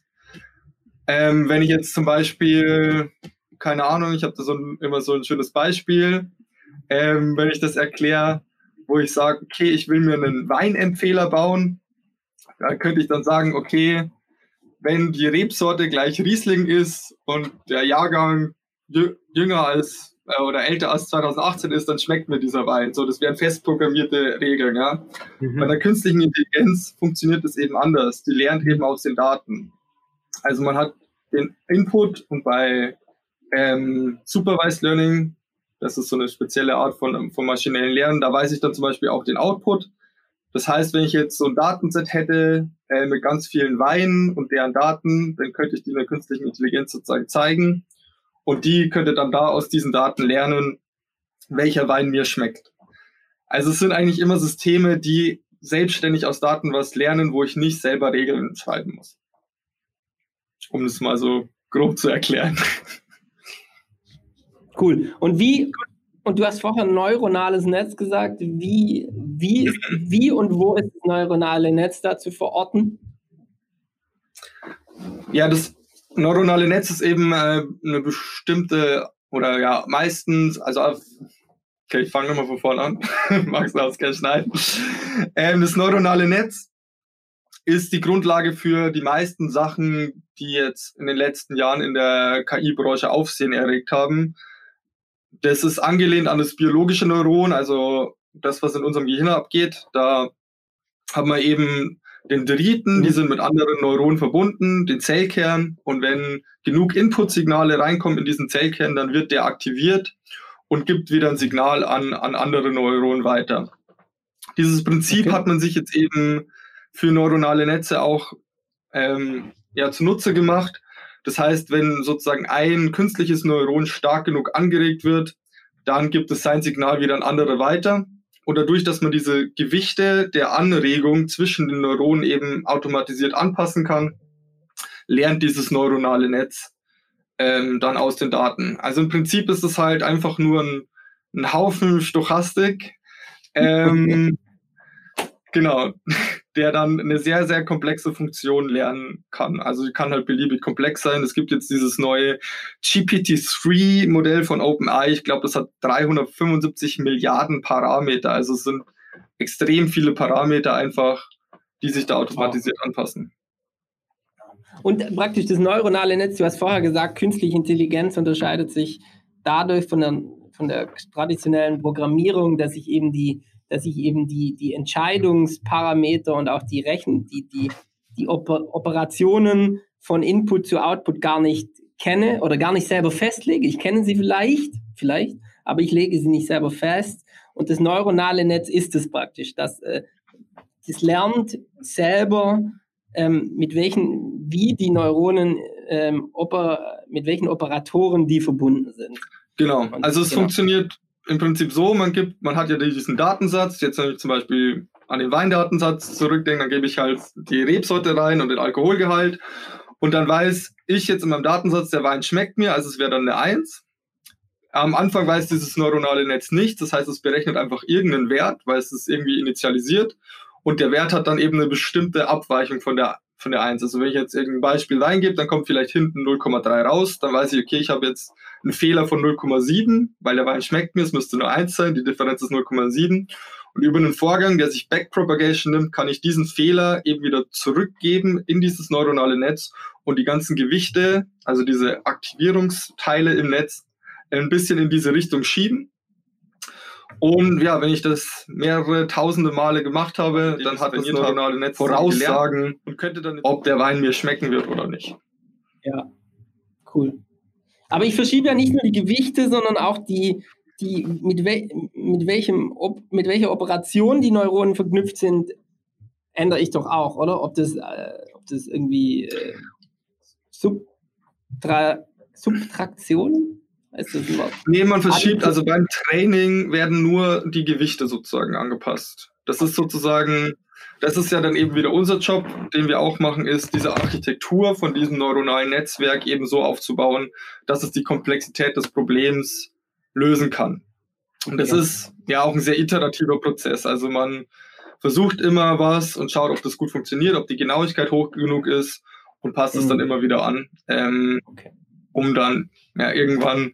Speaker 4: Ähm, wenn ich jetzt zum Beispiel, keine Ahnung, ich habe da so ein, immer so ein schönes Beispiel, ähm, wenn ich das erkläre, wo ich sage, okay, ich will mir einen Weinempfehler bauen, da könnte ich dann sagen, okay, wenn die Rebsorte gleich Riesling ist und der Jahrgang jünger als äh, oder älter als 2018 ist, dann schmeckt mir dieser Wein. So, das wären fest programmierte Regeln, ja. Mhm. Bei der künstlichen Intelligenz funktioniert das eben anders. Die lernt eben aus den Daten. Also man hat den Input und bei ähm, Supervised Learning, das ist so eine spezielle Art von, von maschinellen Lernen, da weiß ich dann zum Beispiel auch den Output. Das heißt, wenn ich jetzt so ein Datenset hätte äh, mit ganz vielen Weinen und deren Daten, dann könnte ich die in der künstlichen Intelligenz sozusagen zeigen. Und die könnte dann da aus diesen Daten lernen, welcher Wein mir schmeckt. Also es sind eigentlich immer Systeme, die selbstständig aus Daten was lernen, wo ich nicht selber Regeln schreiben muss. Um es mal so grob zu erklären.
Speaker 3: Cool. Und wie, und du hast vorher neuronales Netz gesagt, wie, wie, wie und wo ist das neuronale Netz da zu verorten?
Speaker 4: Ja, das neuronale Netz ist eben äh, eine bestimmte oder ja meistens, also okay, ich fange nochmal von vorne an, (laughs) Max das gerne schneiden. Ähm, das neuronale Netz ist die Grundlage für die meisten Sachen, die jetzt in den letzten Jahren in der KI-Branche Aufsehen erregt haben. Das ist angelehnt an das biologische Neuron, also das, was in unserem Gehirn abgeht. Da haben wir eben den Driten, die mhm. sind mit anderen Neuronen verbunden, den Zellkern. Und wenn genug Inputsignale reinkommen in diesen Zellkern, dann wird der aktiviert und gibt wieder ein Signal an, an andere Neuronen weiter. Dieses Prinzip okay. hat man sich jetzt eben für neuronale Netze auch ähm, ja, zunutze gemacht. Das heißt, wenn sozusagen ein künstliches Neuron stark genug angeregt wird, dann gibt es sein Signal wieder an andere weiter. Und dadurch, dass man diese Gewichte der Anregung zwischen den Neuronen eben automatisiert anpassen kann, lernt dieses neuronale Netz ähm, dann aus den Daten. Also im Prinzip ist es halt einfach nur ein, ein Haufen Stochastik. (laughs) Ähm, genau der dann eine sehr, sehr komplexe Funktion lernen kann. Also die kann halt beliebig komplex sein. Es gibt jetzt dieses neue GPT-3-Modell von OpenAI. Ich glaube, das hat 375 Milliarden Parameter. Also es sind extrem viele Parameter einfach, die sich da automatisiert wow. anpassen.
Speaker 3: Und praktisch das neuronale Netz, du hast vorher gesagt, künstliche Intelligenz unterscheidet sich dadurch von der, von der traditionellen Programmierung, dass ich eben die dass ich eben die, die Entscheidungsparameter und auch die Rechen, die, die, die Oper Operationen von Input zu Output gar nicht kenne oder gar nicht selber festlege. Ich kenne sie vielleicht, vielleicht, aber ich lege sie nicht selber fest. Und das neuronale Netz ist es praktisch. Das, äh, das lernt selber, ähm, mit welchen, wie die Neuronen, ähm, mit welchen Operatoren die verbunden sind.
Speaker 4: Genau. Also es genau. funktioniert im Prinzip so, man gibt, man hat ja diesen Datensatz, jetzt wenn ich zum Beispiel an den Weindatensatz zurückdenke, dann gebe ich halt die Rebsorte rein und den Alkoholgehalt und dann weiß ich jetzt in meinem Datensatz, der Wein schmeckt mir, also es wäre dann eine Eins. Am Anfang weiß dieses neuronale Netz nicht, das heißt, es berechnet einfach irgendeinen Wert, weil es ist irgendwie initialisiert und der Wert hat dann eben eine bestimmte Abweichung von der von der 1. Also wenn ich jetzt irgendein Beispiel reingebe, dann kommt vielleicht hinten 0,3 raus, dann weiß ich, okay, ich habe jetzt einen Fehler von 0,7, weil der Wein schmeckt mir, es müsste nur 1 sein, die Differenz ist 0,7. Und über einen Vorgang, der sich Backpropagation nimmt, kann ich diesen Fehler eben wieder zurückgeben in dieses neuronale Netz und die ganzen Gewichte, also diese Aktivierungsteile im Netz, ein bisschen in diese Richtung schieben. Und ja, wenn ich das mehrere tausende Male gemacht habe, dann hat das neuronale Netz Voraussagen und könnte dann, ob der Wein mir schmecken wird oder nicht.
Speaker 3: Ja, cool. Aber ich verschiebe ja nicht nur die Gewichte, sondern auch die, die mit, we mit, welchem, ob, mit welcher Operation die Neuronen verknüpft sind, ändere ich doch auch, oder? Ob das, äh, ob das irgendwie äh, Subtra Subtraktion
Speaker 4: ist das? Nee, man verschiebt, also beim Training werden nur die Gewichte sozusagen angepasst. Das ist sozusagen, das ist ja dann eben wieder unser Job, den wir auch machen, ist diese Architektur von diesem neuronalen Netzwerk eben so aufzubauen, dass es die Komplexität des Problems lösen kann. Und das ja. ist ja auch ein sehr iterativer Prozess. Also man versucht immer was und schaut, ob das gut funktioniert, ob die Genauigkeit hoch genug ist und passt es dann mhm. immer wieder an, ähm, okay. Um dann ja, irgendwann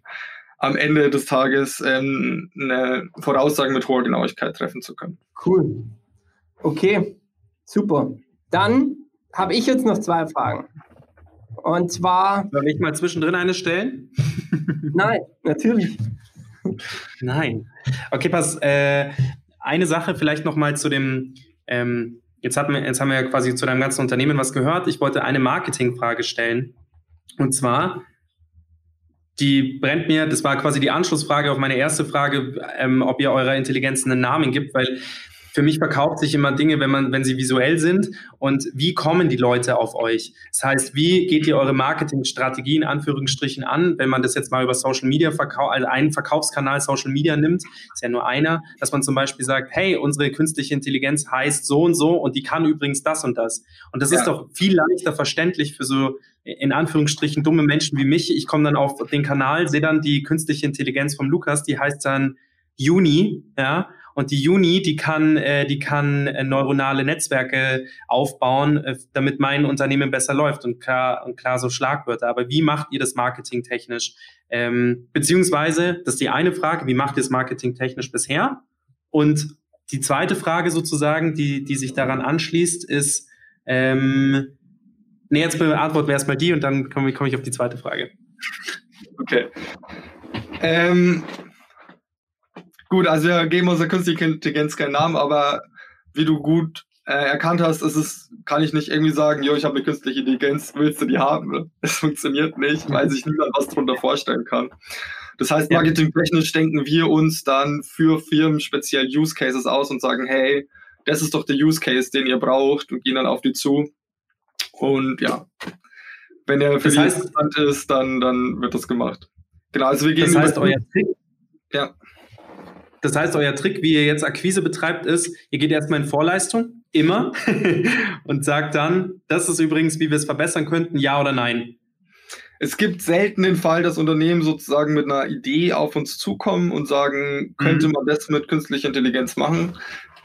Speaker 4: am Ende des Tages ähm, eine Voraussage mit hoher Genauigkeit treffen zu können.
Speaker 3: Cool. Okay, super. Dann habe ich jetzt noch zwei Fragen. Und zwar.
Speaker 5: Soll ich mal zwischendrin eine stellen? (laughs)
Speaker 3: Nein, natürlich.
Speaker 5: Nein. Okay, pass. Äh, eine Sache vielleicht noch mal zu dem. Ähm, jetzt, hatten wir, jetzt haben wir ja quasi zu deinem ganzen Unternehmen was gehört. Ich wollte eine Marketingfrage stellen. Und zwar, die brennt mir, das war quasi die Anschlussfrage auf meine erste Frage, ähm, ob ihr eurer Intelligenz einen Namen gibt, weil für mich verkauft sich immer Dinge, wenn man, wenn sie visuell sind. Und wie kommen die Leute auf euch? Das heißt, wie geht ihr eure Marketingstrategie in Anführungsstrichen an, wenn man das jetzt mal über Social Media verkauft, also einen Verkaufskanal Social Media nimmt, ist ja nur einer, dass man zum Beispiel sagt, hey, unsere künstliche Intelligenz heißt so und so und die kann übrigens das und das. Und das ja. ist doch viel leichter verständlich für so in Anführungsstrichen dumme Menschen wie mich. Ich komme dann auf den Kanal, sehe dann die künstliche Intelligenz vom Lukas, die heißt dann Juni, ja, und die Uni, die kann, äh, die kann äh, neuronale Netzwerke aufbauen, äh, damit mein Unternehmen besser läuft und klar, und klar so Schlagwörter. Aber wie macht ihr das marketingtechnisch? Ähm, beziehungsweise, das ist die eine Frage, wie macht ihr es marketingtechnisch bisher? Und die zweite Frage sozusagen, die, die sich daran anschließt, ist, ähm, nee, jetzt beantworten wir erstmal die und dann komme komm ich auf die zweite Frage.
Speaker 4: Okay. Ähm, Gut, also wir geben unserer künstlichen Intelligenz keinen Namen, aber wie du gut äh, erkannt hast, ist es, kann ich nicht irgendwie sagen, jo, ich habe eine künstliche Intelligenz, willst du die haben? Es funktioniert nicht, weil sich niemand was darunter vorstellen kann. Das heißt, marketingtechnisch denken wir uns dann für Firmen speziell Use Cases aus und sagen, hey, das ist doch der Use Case, den ihr braucht und gehen dann auf die zu. Und ja, wenn er für das die interessant ist, dann, dann wird das gemacht.
Speaker 5: Genau, also wir gehen. Das heißt, euer Trick, ja. Das heißt, euer Trick, wie ihr jetzt Akquise betreibt, ist, ihr geht erstmal in Vorleistung, immer, (laughs) und sagt dann, das ist übrigens, wie wir es verbessern könnten, ja oder nein.
Speaker 4: Es gibt selten den Fall, dass Unternehmen sozusagen mit einer Idee auf uns zukommen und sagen, könnte mhm. man das mit künstlicher Intelligenz machen?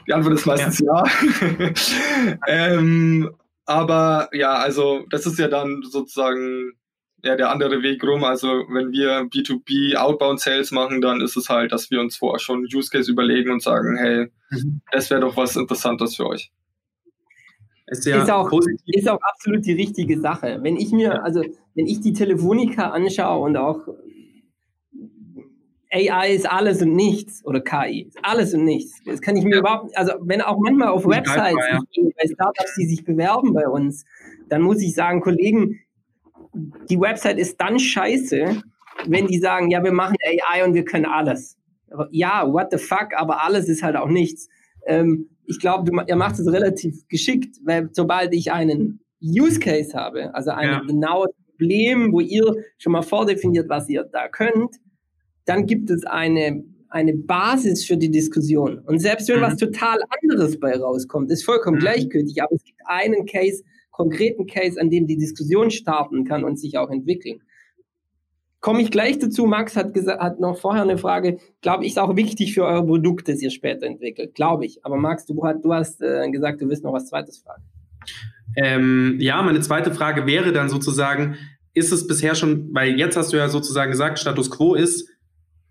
Speaker 4: Die Antwort ist meistens ja. ja. (laughs) ähm, aber ja, also das ist ja dann sozusagen ja der andere Weg rum. Also wenn wir B2B Outbound Sales machen, dann ist es halt, dass wir uns vorher schon Use Case überlegen und sagen, hey, mhm. das wäre doch was Interessantes für euch.
Speaker 3: Ist, ja ist, auch, ist auch absolut die richtige Sache. Wenn ich mir, also wenn ich die Telefonica anschaue und auch AI ist alles und nichts oder KI ist alles und nichts. Das kann ich mir ja. überhaupt, also wenn auch manchmal auf Websites, ja. bei Startups, die sich bewerben bei uns, dann muss ich sagen, Kollegen, die Website ist dann scheiße, wenn die sagen, ja, wir machen AI und wir können alles. Ja, what the fuck, aber alles ist halt auch nichts. Ähm, ich glaube, ihr macht es relativ geschickt, weil sobald ich einen Use Case habe, also ein ja. genaues Problem, wo ihr schon mal vordefiniert, was ihr da könnt, dann gibt es eine, eine Basis für die Diskussion. Und selbst wenn mhm. was total anderes bei rauskommt, ist vollkommen mhm. gleichgültig, aber es gibt einen Case, konkreten Case, an dem die Diskussion starten kann und sich auch entwickeln. Komme ich gleich dazu. Max hat, gesagt, hat noch vorher eine Frage. Glaube ich, ist auch wichtig für euer Produkt, das ihr später entwickelt. Glaube ich. Aber Max, du, du hast äh, gesagt, du willst noch was Zweites fragen.
Speaker 5: Ähm, ja, meine zweite Frage wäre dann sozusagen, ist es bisher schon, weil jetzt hast du ja sozusagen gesagt, Status quo ist,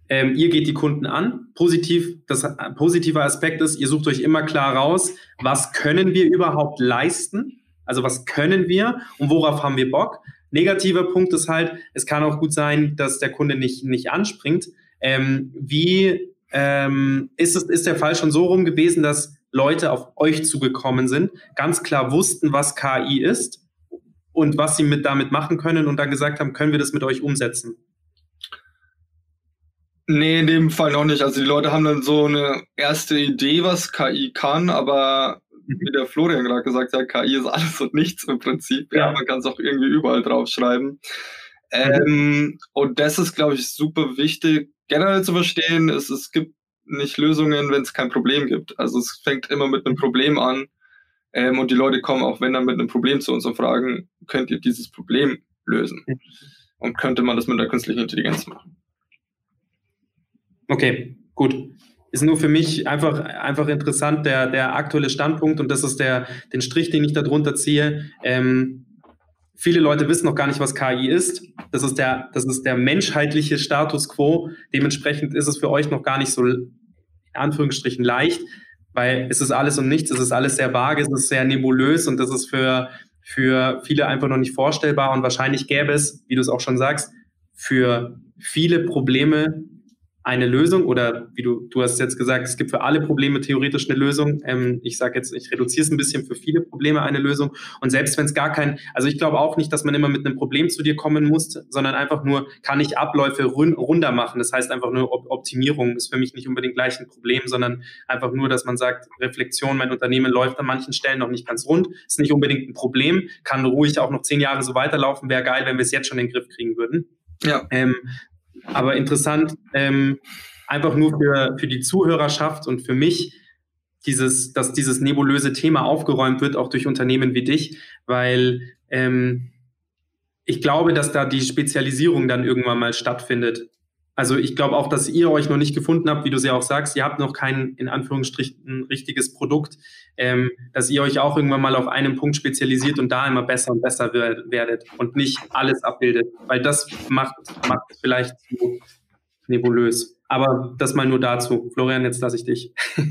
Speaker 5: ähm, ihr geht die Kunden an. Positiv, das äh, positive Aspekt ist, ihr sucht euch immer klar raus, was können wir überhaupt leisten? Also was können wir und worauf haben wir Bock? Negativer Punkt ist halt, es kann auch gut sein, dass der Kunde nicht, nicht anspringt. Ähm, wie ähm, ist, es, ist der Fall schon so rum gewesen, dass Leute auf euch zugekommen sind, ganz klar wussten, was KI ist und was sie mit damit machen können und dann gesagt haben, können wir das mit euch umsetzen?
Speaker 4: Nee, in dem Fall noch nicht. Also die Leute haben dann so eine erste Idee, was KI kann, aber mhm. wie der Florian gerade gesagt hat, KI ist alles und nichts im Prinzip. Ja, ja man kann es auch irgendwie überall draufschreiben. Ähm, und das ist, glaube ich, super wichtig, generell zu verstehen. Es, es gibt nicht Lösungen, wenn es kein Problem gibt. Also es fängt immer mit einem Problem an. Ähm, und die Leute kommen auch, wenn dann mit einem Problem zu uns und fragen, könnt ihr dieses Problem lösen? Und könnte man das mit der künstlichen Intelligenz machen?
Speaker 5: Okay, gut. Ist nur für mich einfach, einfach interessant, der, der aktuelle Standpunkt und das ist der, den Strich, den ich da drunter ziehe. Ähm, viele Leute wissen noch gar nicht, was KI ist. Das ist der, das ist der menschheitliche Status quo. Dementsprechend ist es für euch noch gar nicht so, in Anführungsstrichen, leicht, weil es ist alles und nichts, es ist alles sehr vage, es ist sehr nebulös und das ist für, für viele einfach noch nicht vorstellbar und wahrscheinlich gäbe es, wie du es auch schon sagst, für viele Probleme eine Lösung oder wie du, du hast jetzt gesagt, es gibt für alle Probleme theoretisch eine Lösung. Ähm, ich sage jetzt, ich reduziere es ein bisschen für viele Probleme eine Lösung. Und selbst wenn es gar kein, also ich glaube auch nicht, dass man immer mit einem Problem zu dir kommen muss, sondern einfach nur, kann ich Abläufe run runder machen. Das heißt einfach nur Op Optimierung ist für mich nicht unbedingt gleich ein Problem, sondern einfach nur, dass man sagt, Reflexion, mein Unternehmen läuft an manchen Stellen noch nicht ganz rund, ist nicht unbedingt ein Problem, kann ruhig auch noch zehn Jahre so weiterlaufen, wäre geil, wenn wir es jetzt schon in den Griff kriegen würden. Ja. Ähm, aber interessant, ähm, einfach nur für, für die Zuhörerschaft und für mich, dieses, dass dieses nebulöse Thema aufgeräumt wird, auch durch Unternehmen wie dich, weil ähm, ich glaube, dass da die Spezialisierung dann irgendwann mal stattfindet. Also ich glaube auch, dass ihr euch noch nicht gefunden habt, wie du sie auch sagst, ihr habt noch kein in Anführungsstrichen richtiges Produkt, ähm, dass ihr euch auch irgendwann mal auf einen Punkt spezialisiert und da immer besser und besser werdet und nicht alles abbildet, weil das macht macht vielleicht zu nebulös. Aber das mal nur dazu. Florian, jetzt lasse ich dich. (laughs)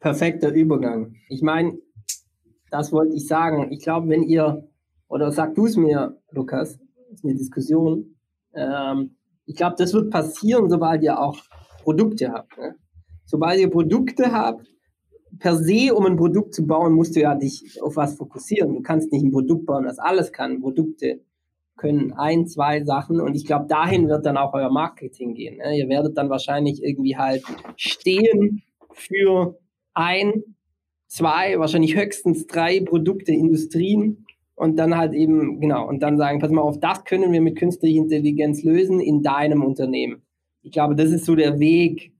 Speaker 3: Perfekter Übergang. Ich meine, das wollte ich sagen. Ich glaube, wenn ihr oder sag du es mir, Lukas, ist eine Diskussion. Ähm, ich glaube, das wird passieren, sobald ihr auch Produkte habt. Ne? Sobald ihr Produkte habt, per se, um ein Produkt zu bauen, musst du ja dich auf was fokussieren. Du kannst nicht ein Produkt bauen, das alles kann. Produkte können ein, zwei Sachen und ich glaube, dahin wird dann auch euer Marketing gehen. Ne? Ihr werdet dann wahrscheinlich irgendwie halt stehen für ein, zwei, wahrscheinlich höchstens drei Produkte, Industrien, und dann halt eben, genau, und dann sagen, pass mal auf, das können wir mit künstlicher Intelligenz lösen in deinem Unternehmen. Ich glaube, das ist so der Weg,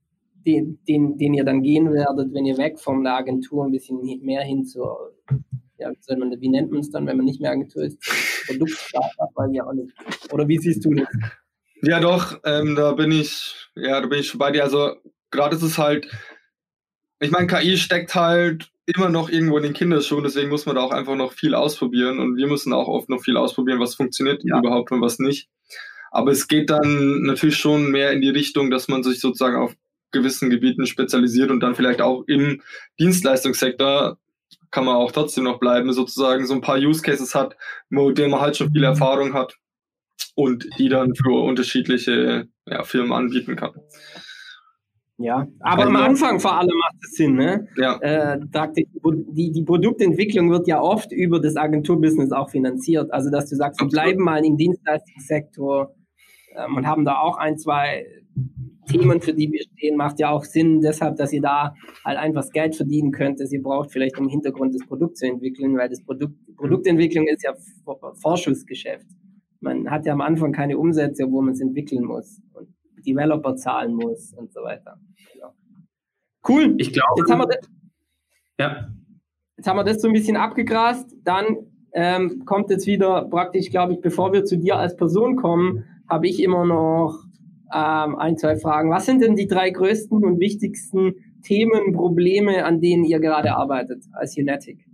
Speaker 3: den, den, den ihr dann gehen werdet, wenn ihr weg von der Agentur ein bisschen mehr hin zur, ja, wie, nennt man es dann, wenn man nicht mehr Agentur ist? Produktstartup, weil ja auch nicht. Oder wie siehst du das?
Speaker 4: Ja, doch, ähm, da bin ich, ja, da bin ich schon bei dir. Also, gerade ist es halt, ich meine, KI steckt halt immer noch irgendwo in den Kinderschuhen, deswegen muss man da auch einfach noch viel ausprobieren und wir müssen auch oft noch viel ausprobieren, was funktioniert ja. überhaupt und was nicht. Aber es geht dann natürlich schon mehr in die Richtung, dass man sich sozusagen auf gewissen Gebieten spezialisiert und dann vielleicht auch im Dienstleistungssektor kann man auch trotzdem noch bleiben, sozusagen so ein paar Use Cases hat, mit denen man halt schon viel mhm. Erfahrung hat und die dann für unterschiedliche ja, Firmen anbieten kann.
Speaker 3: Ja, aber also, am Anfang vor allem macht es Sinn, ne? Ja. Äh, die, die Produktentwicklung wird ja oft über das Agenturbusiness auch finanziert. Also, dass du sagst, wir bleiben mal im Dienstleistungssektor ähm, und haben da auch ein, zwei Themen, für die wir stehen, macht ja auch Sinn, deshalb, dass ihr da halt einfach das Geld verdienen könnt, das ihr braucht, vielleicht um im Hintergrund das Produkt zu entwickeln, weil das Produkt, Produktentwicklung ist ja Vorschussgeschäft. Man hat ja am Anfang keine Umsätze, wo man es entwickeln muss. Und Developer zahlen muss und so weiter. Genau.
Speaker 5: Cool. Ich glaube.
Speaker 3: Jetzt haben wir das, ja. Jetzt haben wir das so ein bisschen abgegrast. Dann ähm, kommt jetzt wieder praktisch, glaube ich, bevor wir zu dir als Person kommen, habe ich immer noch ähm, ein, zwei Fragen. Was sind denn die drei größten und wichtigsten Themen, Probleme, an denen ihr gerade arbeitet als Unetic?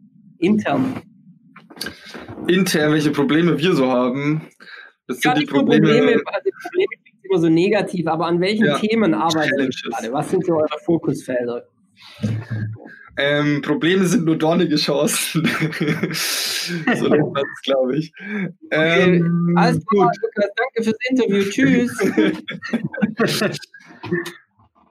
Speaker 3: intern?
Speaker 4: Intern, welche Probleme wir so haben.
Speaker 3: Das sind ja, die Probleme. Probleme, also Probleme immer so negativ, aber an welchen ja, Themen arbeitet ihr gerade? Was sind so eure Fokusfelder?
Speaker 4: Ähm, Probleme sind nur dornige Chancen. (laughs) so es, glaube ich.
Speaker 3: Okay. Ähm, Alles klar, Lukas, danke fürs Interview. Tschüss. (laughs)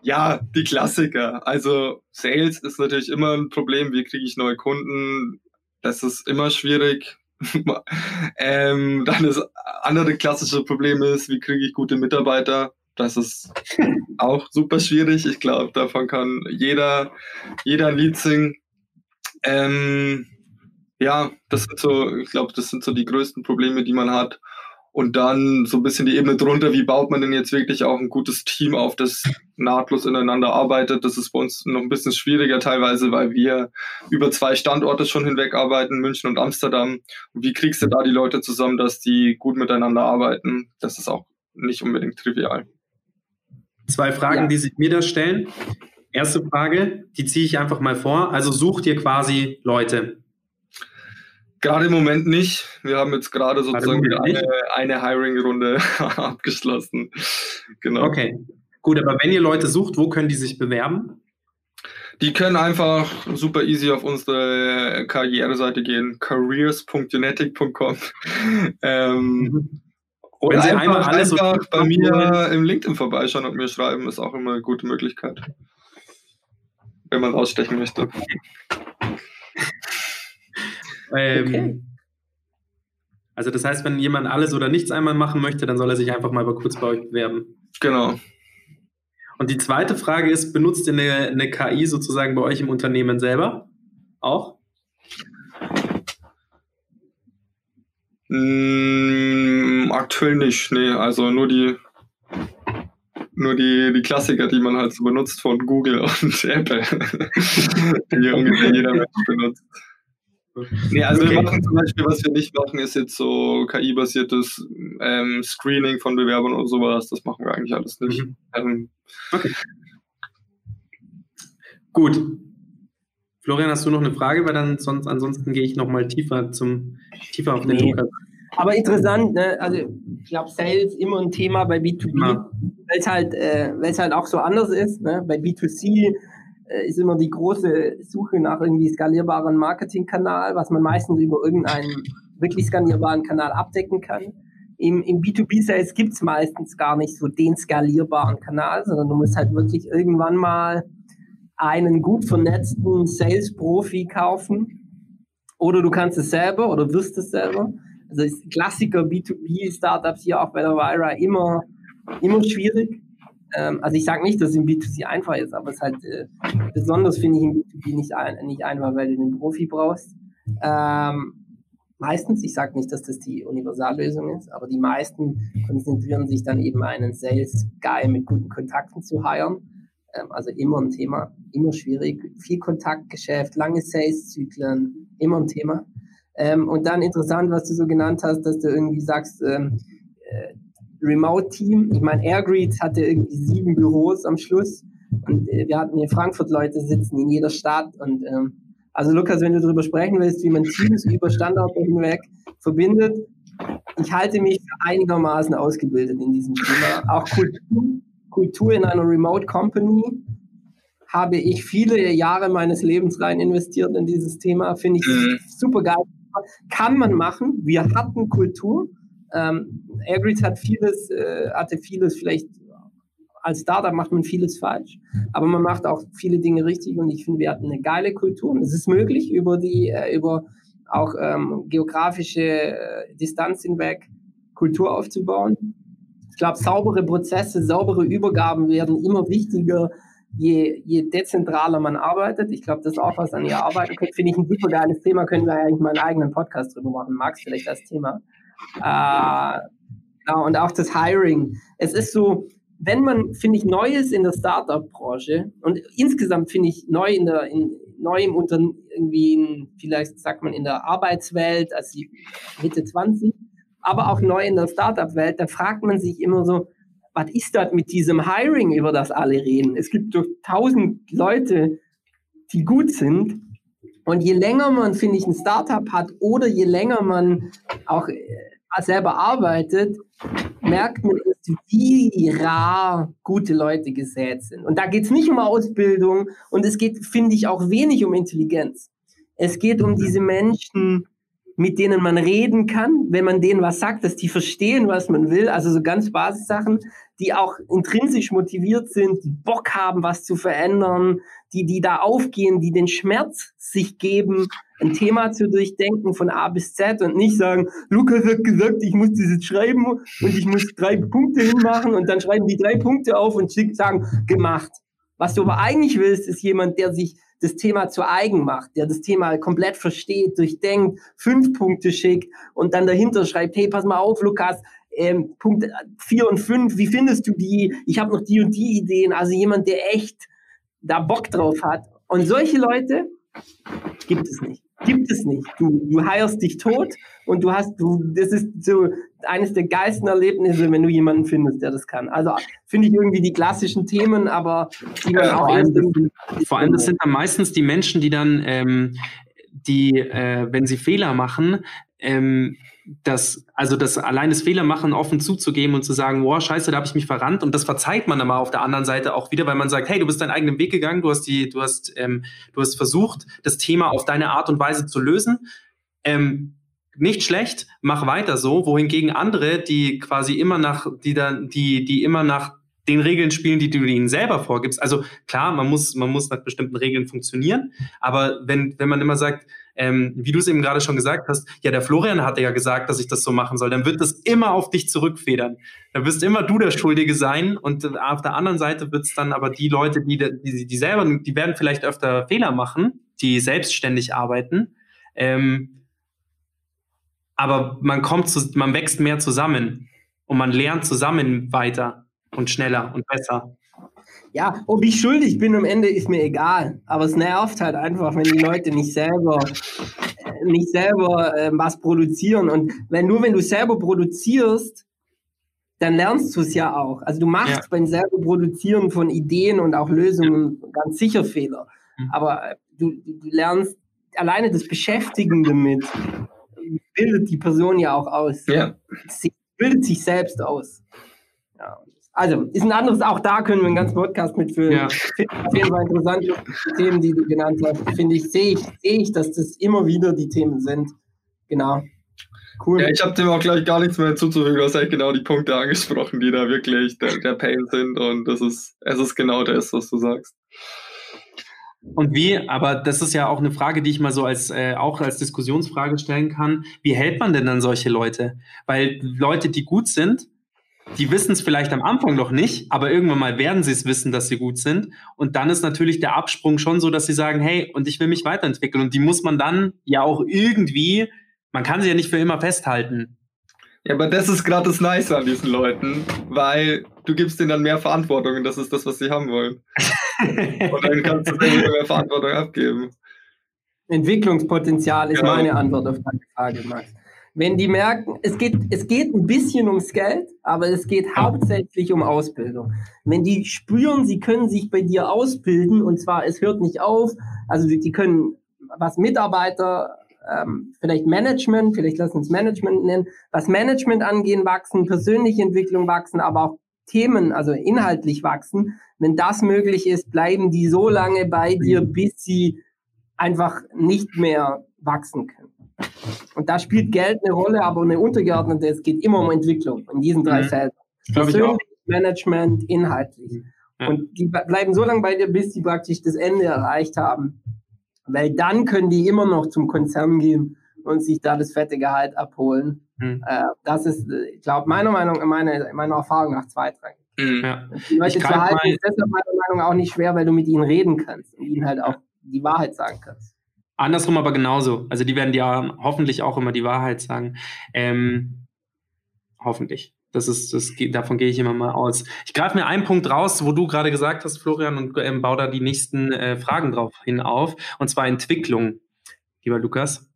Speaker 4: ja, die Klassiker. Also Sales ist natürlich immer ein Problem. Wie kriege ich neue Kunden? Das ist immer schwierig. (laughs) ähm, dann das andere klassische Problem ist, wie kriege ich gute Mitarbeiter? Das ist auch super schwierig. Ich glaube, davon kann jeder, jeder ein Lied singen. Ähm, ja, das sind so, ich glaube, das sind so die größten Probleme, die man hat. Und dann so ein bisschen die Ebene drunter, wie baut man denn jetzt wirklich auch ein gutes Team auf, das nahtlos ineinander arbeitet. Das ist bei uns noch ein bisschen schwieriger teilweise, weil wir über zwei Standorte schon hinweg arbeiten, München und Amsterdam. Und wie kriegst du da die Leute zusammen, dass die gut miteinander arbeiten? Das ist auch nicht unbedingt trivial.
Speaker 5: Zwei Fragen, ja. die sich mir da stellen. Erste Frage, die ziehe ich einfach mal vor. Also sucht ihr quasi Leute.
Speaker 4: Gerade im Moment nicht. Wir haben jetzt gerade sozusagen eine, eine Hiring-Runde (laughs) abgeschlossen.
Speaker 5: Genau. Okay. Gut, aber wenn ihr Leute sucht, wo können die sich bewerben?
Speaker 4: Die können einfach super easy auf unsere Karriereseite gehen, careers.genetic.com. (laughs) ähm, mhm. Oder Wenn Sie einfach, einmal alles einfach bei mir im LinkedIn vorbeischauen und mir schreiben, ist auch immer eine gute Möglichkeit. Wenn man ausstechen möchte.
Speaker 5: Ähm, okay. Also das heißt, wenn jemand alles oder nichts einmal machen möchte, dann soll er sich einfach mal kurz bei euch bewerben.
Speaker 4: Genau.
Speaker 5: Und die zweite Frage ist, benutzt ihr eine, eine KI sozusagen bei euch im Unternehmen selber? Auch?
Speaker 4: Mm, aktuell nicht, nee. Also nur die nur die, die Klassiker, die man halt so benutzt von Google (laughs) und Apple, (laughs) die ungefähr jeder Mensch benutzt. Nee, also okay. wir machen zum Beispiel, was wir nicht machen, ist jetzt so KI-basiertes ähm, Screening von Bewerbern oder sowas. Das machen wir eigentlich alles nicht. Mhm. Ähm, okay.
Speaker 5: Gut. Florian, hast du noch eine Frage? Weil dann sonst, ansonsten gehe ich nochmal tiefer zum tiefer auf den nee. Lukas.
Speaker 3: Aber interessant, ne? also ich glaube, Sales immer ein Thema bei B2B, ja. weil es halt, äh, halt auch so anders ist. Ne? Bei B2C äh, ist immer die große Suche nach irgendwie skalierbaren Marketingkanal, was man meistens über irgendeinen wirklich skalierbaren Kanal abdecken kann. Im, im B2B-Sales gibt es meistens gar nicht so den skalierbaren Kanal, sondern du musst halt wirklich irgendwann mal einen gut vernetzten Sales-Profi kaufen oder du kannst es selber oder wirst es selber. Also ist Klassiker B2B-Startups hier auch bei der Vira immer, immer schwierig. Ähm, also ich sage nicht, dass es im B2C einfach ist, aber es ist halt äh, besonders finde ich im B2B nicht, ein, nicht einfach, weil du den Profi brauchst. Ähm, meistens, ich sage nicht, dass das die Universallösung ist, aber die meisten konzentrieren sich dann eben einen Sales Guy mit guten Kontakten zu hiren ähm, also immer ein Thema, immer schwierig. Viel Kontaktgeschäft, lange Sales-Zyklen, immer ein Thema. Ähm, und dann interessant, was du so genannt hast, dass du irgendwie sagst, ähm, äh, Remote-Team. Ich meine, Airgreet hatte irgendwie sieben Büros am Schluss und äh, wir hatten hier Frankfurt-Leute sitzen in jeder Stadt und ähm, also Lukas, wenn du darüber sprechen willst, wie man Teams über Standorte hinweg verbindet, ich halte mich für einigermaßen ausgebildet in diesem Thema. Auch Kultur, Kultur in einer Remote Company habe ich viele Jahre meines Lebens rein investiert in dieses Thema. Finde ich mhm. super geil. Kann man machen. Wir hatten Kultur. Ähm, Airgrid hat vieles, äh, hatte vieles vielleicht als Startup macht man vieles falsch, aber man macht auch viele Dinge richtig und ich finde, wir hatten eine geile Kultur und es ist möglich über die, äh, über auch ähm, geografische äh, Distanz hinweg Kultur aufzubauen glaube, saubere Prozesse, saubere Übergaben werden immer wichtiger, je, je dezentraler man arbeitet. Ich glaube, das ist auch was an ihr arbeiten könnt. Finde ich ein super geiles Thema. Können wir eigentlich mal einen eigenen Podcast drüber machen. Magst vielleicht das Thema? Äh, ja, und auch das Hiring. Es ist so, wenn man, finde ich, neu ist in der Startup-Branche und insgesamt finde ich neu in der, in, neu im Unternehmen, irgendwie in, vielleicht sagt man in der Arbeitswelt, also Mitte 20, aber auch neu in der Startup-Welt, da fragt man sich immer so, was ist das mit diesem Hiring, über das alle reden? Es gibt doch tausend Leute, die gut sind. Und je länger man, finde ich, ein Startup hat oder je länger man auch äh, selber arbeitet, merkt man, wie rar gute Leute gesät sind. Und da geht es nicht um Ausbildung und es geht, finde ich, auch wenig um Intelligenz. Es geht um diese Menschen, mit denen man reden kann, wenn man denen was sagt, dass die verstehen, was man will. Also so ganz Basissachen, die auch intrinsisch motiviert sind, die Bock haben, was zu verändern, die, die da aufgehen, die den Schmerz sich geben, ein Thema zu durchdenken von A bis Z und nicht sagen, Lukas hat gesagt, ich muss das jetzt schreiben und ich muss drei Punkte hinmachen und dann schreiben die drei Punkte auf und sagen, gemacht. Was du aber eigentlich willst, ist jemand, der sich das Thema zu eigen macht, der das Thema komplett versteht, durchdenkt, fünf Punkte schickt und dann dahinter schreibt, hey, pass mal auf, Lukas, ähm, Punkt vier und fünf, wie findest du die? Ich habe noch die und die Ideen. Also jemand, der echt da Bock drauf hat. Und solche Leute gibt es nicht. Gibt es nicht. Du, du heierst dich tot und du hast, du, das ist so eines der geilsten Erlebnisse, wenn du jemanden findest, der das kann. Also finde ich irgendwie die klassischen Themen, aber die man
Speaker 5: ja,
Speaker 3: auch
Speaker 5: vor, allem, das, vor allem, das sind dann meistens die Menschen, die dann, ähm, die, äh, wenn sie Fehler machen, ähm, das, also das allein das Fehler machen, offen zuzugeben und zu sagen, wow, scheiße, da habe ich mich verrannt und das verzeiht man aber auf der anderen Seite auch wieder, weil man sagt, hey, du bist deinen eigenen Weg gegangen, du hast die, du hast, ähm, du hast versucht, das Thema auf deine Art und Weise zu lösen. Ähm, nicht schlecht, mach weiter so, wohingegen andere, die quasi immer nach, die dann, die, die immer nach den Regeln spielen, die du ihnen selber vorgibst. Also klar, man muss, man muss nach bestimmten Regeln funktionieren, aber wenn, wenn man immer sagt, ähm, wie du es eben gerade schon gesagt hast, ja, der Florian hatte ja gesagt, dass ich das so machen soll, dann wird das immer auf dich zurückfedern. Dann wirst immer du der Schuldige sein und auf der anderen Seite wird es dann aber die Leute, die, die, die selber, die werden vielleicht öfter Fehler machen, die selbstständig arbeiten, ähm, aber man kommt zu, man wächst mehr zusammen und man lernt zusammen weiter und schneller und besser.
Speaker 3: Ja, ob ich schuldig bin am Ende ist mir egal. Aber es nervt halt einfach, wenn die Leute nicht selber, äh, nicht selber äh, was produzieren. Und wenn nur wenn du selber produzierst, dann lernst du es ja auch. Also du machst ja. beim selber Produzieren von Ideen und auch Lösungen ganz sicher Fehler. Mhm. Aber äh, du, du lernst alleine das Beschäftigen damit, bildet die Person ja auch aus. Ja. Sie bildet sich selbst aus. Also, ist ein anderes, auch da können wir einen ganzen Podcast mitfüllen. Ja. (laughs) Auf jeden Fall interessante Themen, die du genannt hast. Finde ich, sehe ich, sehe ich, dass das immer wieder die Themen sind. Genau.
Speaker 4: Cool. Ja, ich habe dem auch gleich gar nichts mehr hinzuzufügen. Du hast halt genau die Punkte angesprochen, die da wirklich der, der Pain sind. Und das ist, es ist genau das, was du sagst.
Speaker 5: Und wie, aber das ist ja auch eine Frage, die ich mal so als äh, auch als Diskussionsfrage stellen kann. Wie hält man denn dann solche Leute? Weil Leute, die gut sind, die wissen es vielleicht am Anfang noch nicht, aber irgendwann mal werden sie es wissen, dass sie gut sind. Und dann ist natürlich der Absprung schon so, dass sie sagen, hey, und ich will mich weiterentwickeln. Und die muss man dann ja auch irgendwie, man kann sie ja nicht für immer festhalten.
Speaker 4: Ja, aber das ist gerade das Nice an diesen Leuten, weil du gibst ihnen dann mehr Verantwortung und das ist das, was sie haben wollen. (laughs) und dann kannst du selber mehr Verantwortung abgeben.
Speaker 3: Entwicklungspotenzial ist ja. meine Antwort auf deine Frage, Max. Wenn die merken, es geht, es geht ein bisschen ums Geld, aber es geht hauptsächlich um Ausbildung. Wenn die spüren, sie können sich bei dir ausbilden und zwar es hört nicht auf, also die können was Mitarbeiter, ähm, vielleicht Management, vielleicht lassen uns Management nennen, was Management angehen wachsen, persönliche Entwicklung wachsen, aber auch Themen, also inhaltlich wachsen. Wenn das möglich ist, bleiben die so lange bei dir, bis sie einfach nicht mehr wachsen können. Und da spielt Geld eine Rolle, aber eine untergeordnete, es geht immer um Entwicklung in diesen drei mhm. Feldern. Persönlich, Management, inhaltlich. Ja. Und die bleiben so lange bei dir, bis sie praktisch das Ende erreicht haben. Weil dann können die immer noch zum Konzern gehen und sich da das fette Gehalt abholen. Mhm. Äh, das ist, ich glaube, meiner Meinung, meine, meiner Erfahrung nach zweitrangig. Mhm. Ja. Die Leute zu halten ist deshalb meiner Meinung nach auch nicht schwer, weil du mit ihnen reden kannst und ihnen halt auch die Wahrheit sagen kannst.
Speaker 5: Andersrum aber genauso. Also die werden dir hoffentlich auch immer die Wahrheit sagen. Ähm, hoffentlich. Das ist, das, davon gehe ich immer mal aus. Ich greife mir einen Punkt raus, wo du gerade gesagt hast, Florian, und ähm, baue da die nächsten äh, Fragen drauf hin auf. Und zwar Entwicklung, lieber Lukas.